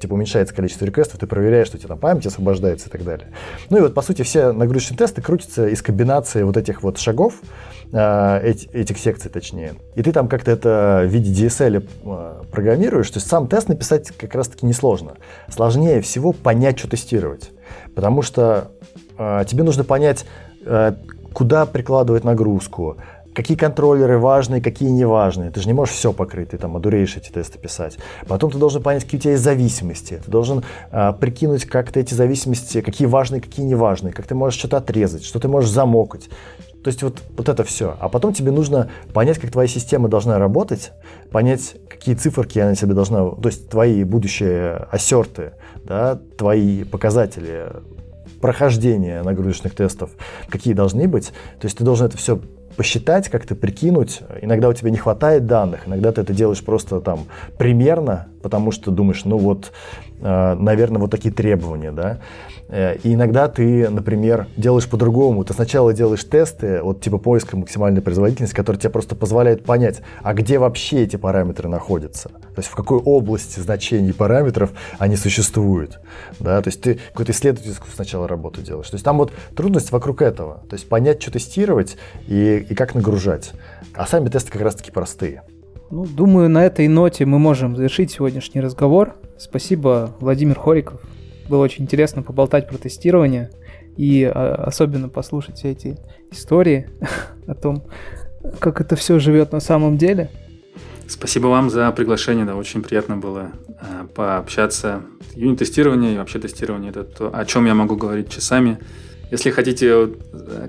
типа уменьшается количество реквестов, ты проверяешь, что у тебя там память освобождается и так далее. Ну и вот, по сути, все нагрузочные тесты крутятся из комбинации вот этих вот шагов, эти, этих секций точнее. И ты там как-то это в виде DSL э, программируешь, то есть сам тест написать как раз-таки несложно. Сложнее всего понять, что тестировать. Потому что э, тебе нужно понять, э, куда прикладывать нагрузку, какие контроллеры важные, какие не важные. Ты же не можешь все покрыть, ты там одуреешь эти тесты писать. Потом ты должен понять, какие у тебя есть зависимости. Ты должен а, прикинуть, как ты эти зависимости, какие важные, какие не важные, как ты можешь что-то отрезать, что ты можешь замокать. То есть вот, вот это все. А потом тебе нужно понять, как твоя система должна работать, понять, какие циферки она тебе должна, то есть твои будущие ассерты, да, твои показатели прохождения нагрузочных тестов, какие должны быть. То есть ты должен это все посчитать, как-то прикинуть. Иногда у тебя не хватает данных, иногда ты это делаешь просто там примерно, потому что думаешь, ну вот, наверное, вот такие требования, да. Э, и иногда ты, например, делаешь по-другому. Ты сначала делаешь тесты, вот типа поиска максимальной производительности, который тебе просто позволяет понять, а где вообще эти параметры находятся. То есть в какой области значений параметров они существуют. Да? То есть ты какую-то исследовательскую сначала работу делаешь. То есть там вот трудность вокруг этого. То есть понять, что тестировать и, и как нагружать. А сами тесты как раз-таки простые. Ну, думаю, на этой ноте мы можем завершить сегодняшний разговор. Спасибо, Владимир Хориков. Было очень интересно поболтать про тестирование и а, особенно послушать все эти истории о том, как это все живет на самом деле. Спасибо вам за приглашение, да, очень приятно было э, пообщаться. Юнит-тестирование и вообще тестирование – это то, о чем я могу говорить часами. Если хотите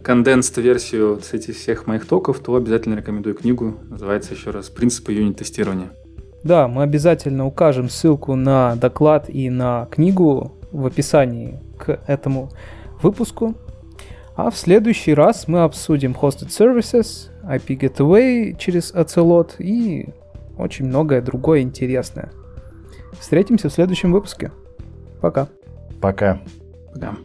конденст версию с этих всех моих токов, то обязательно рекомендую книгу. Называется еще раз «Принципы юнит-тестирования». Да, мы обязательно укажем ссылку на доклад и на книгу в описании к этому выпуску. А в следующий раз мы обсудим Hosted Services, IP Gateway через Ocelot и очень многое другое интересное. Встретимся в следующем выпуске. Пока. Пока. Пока.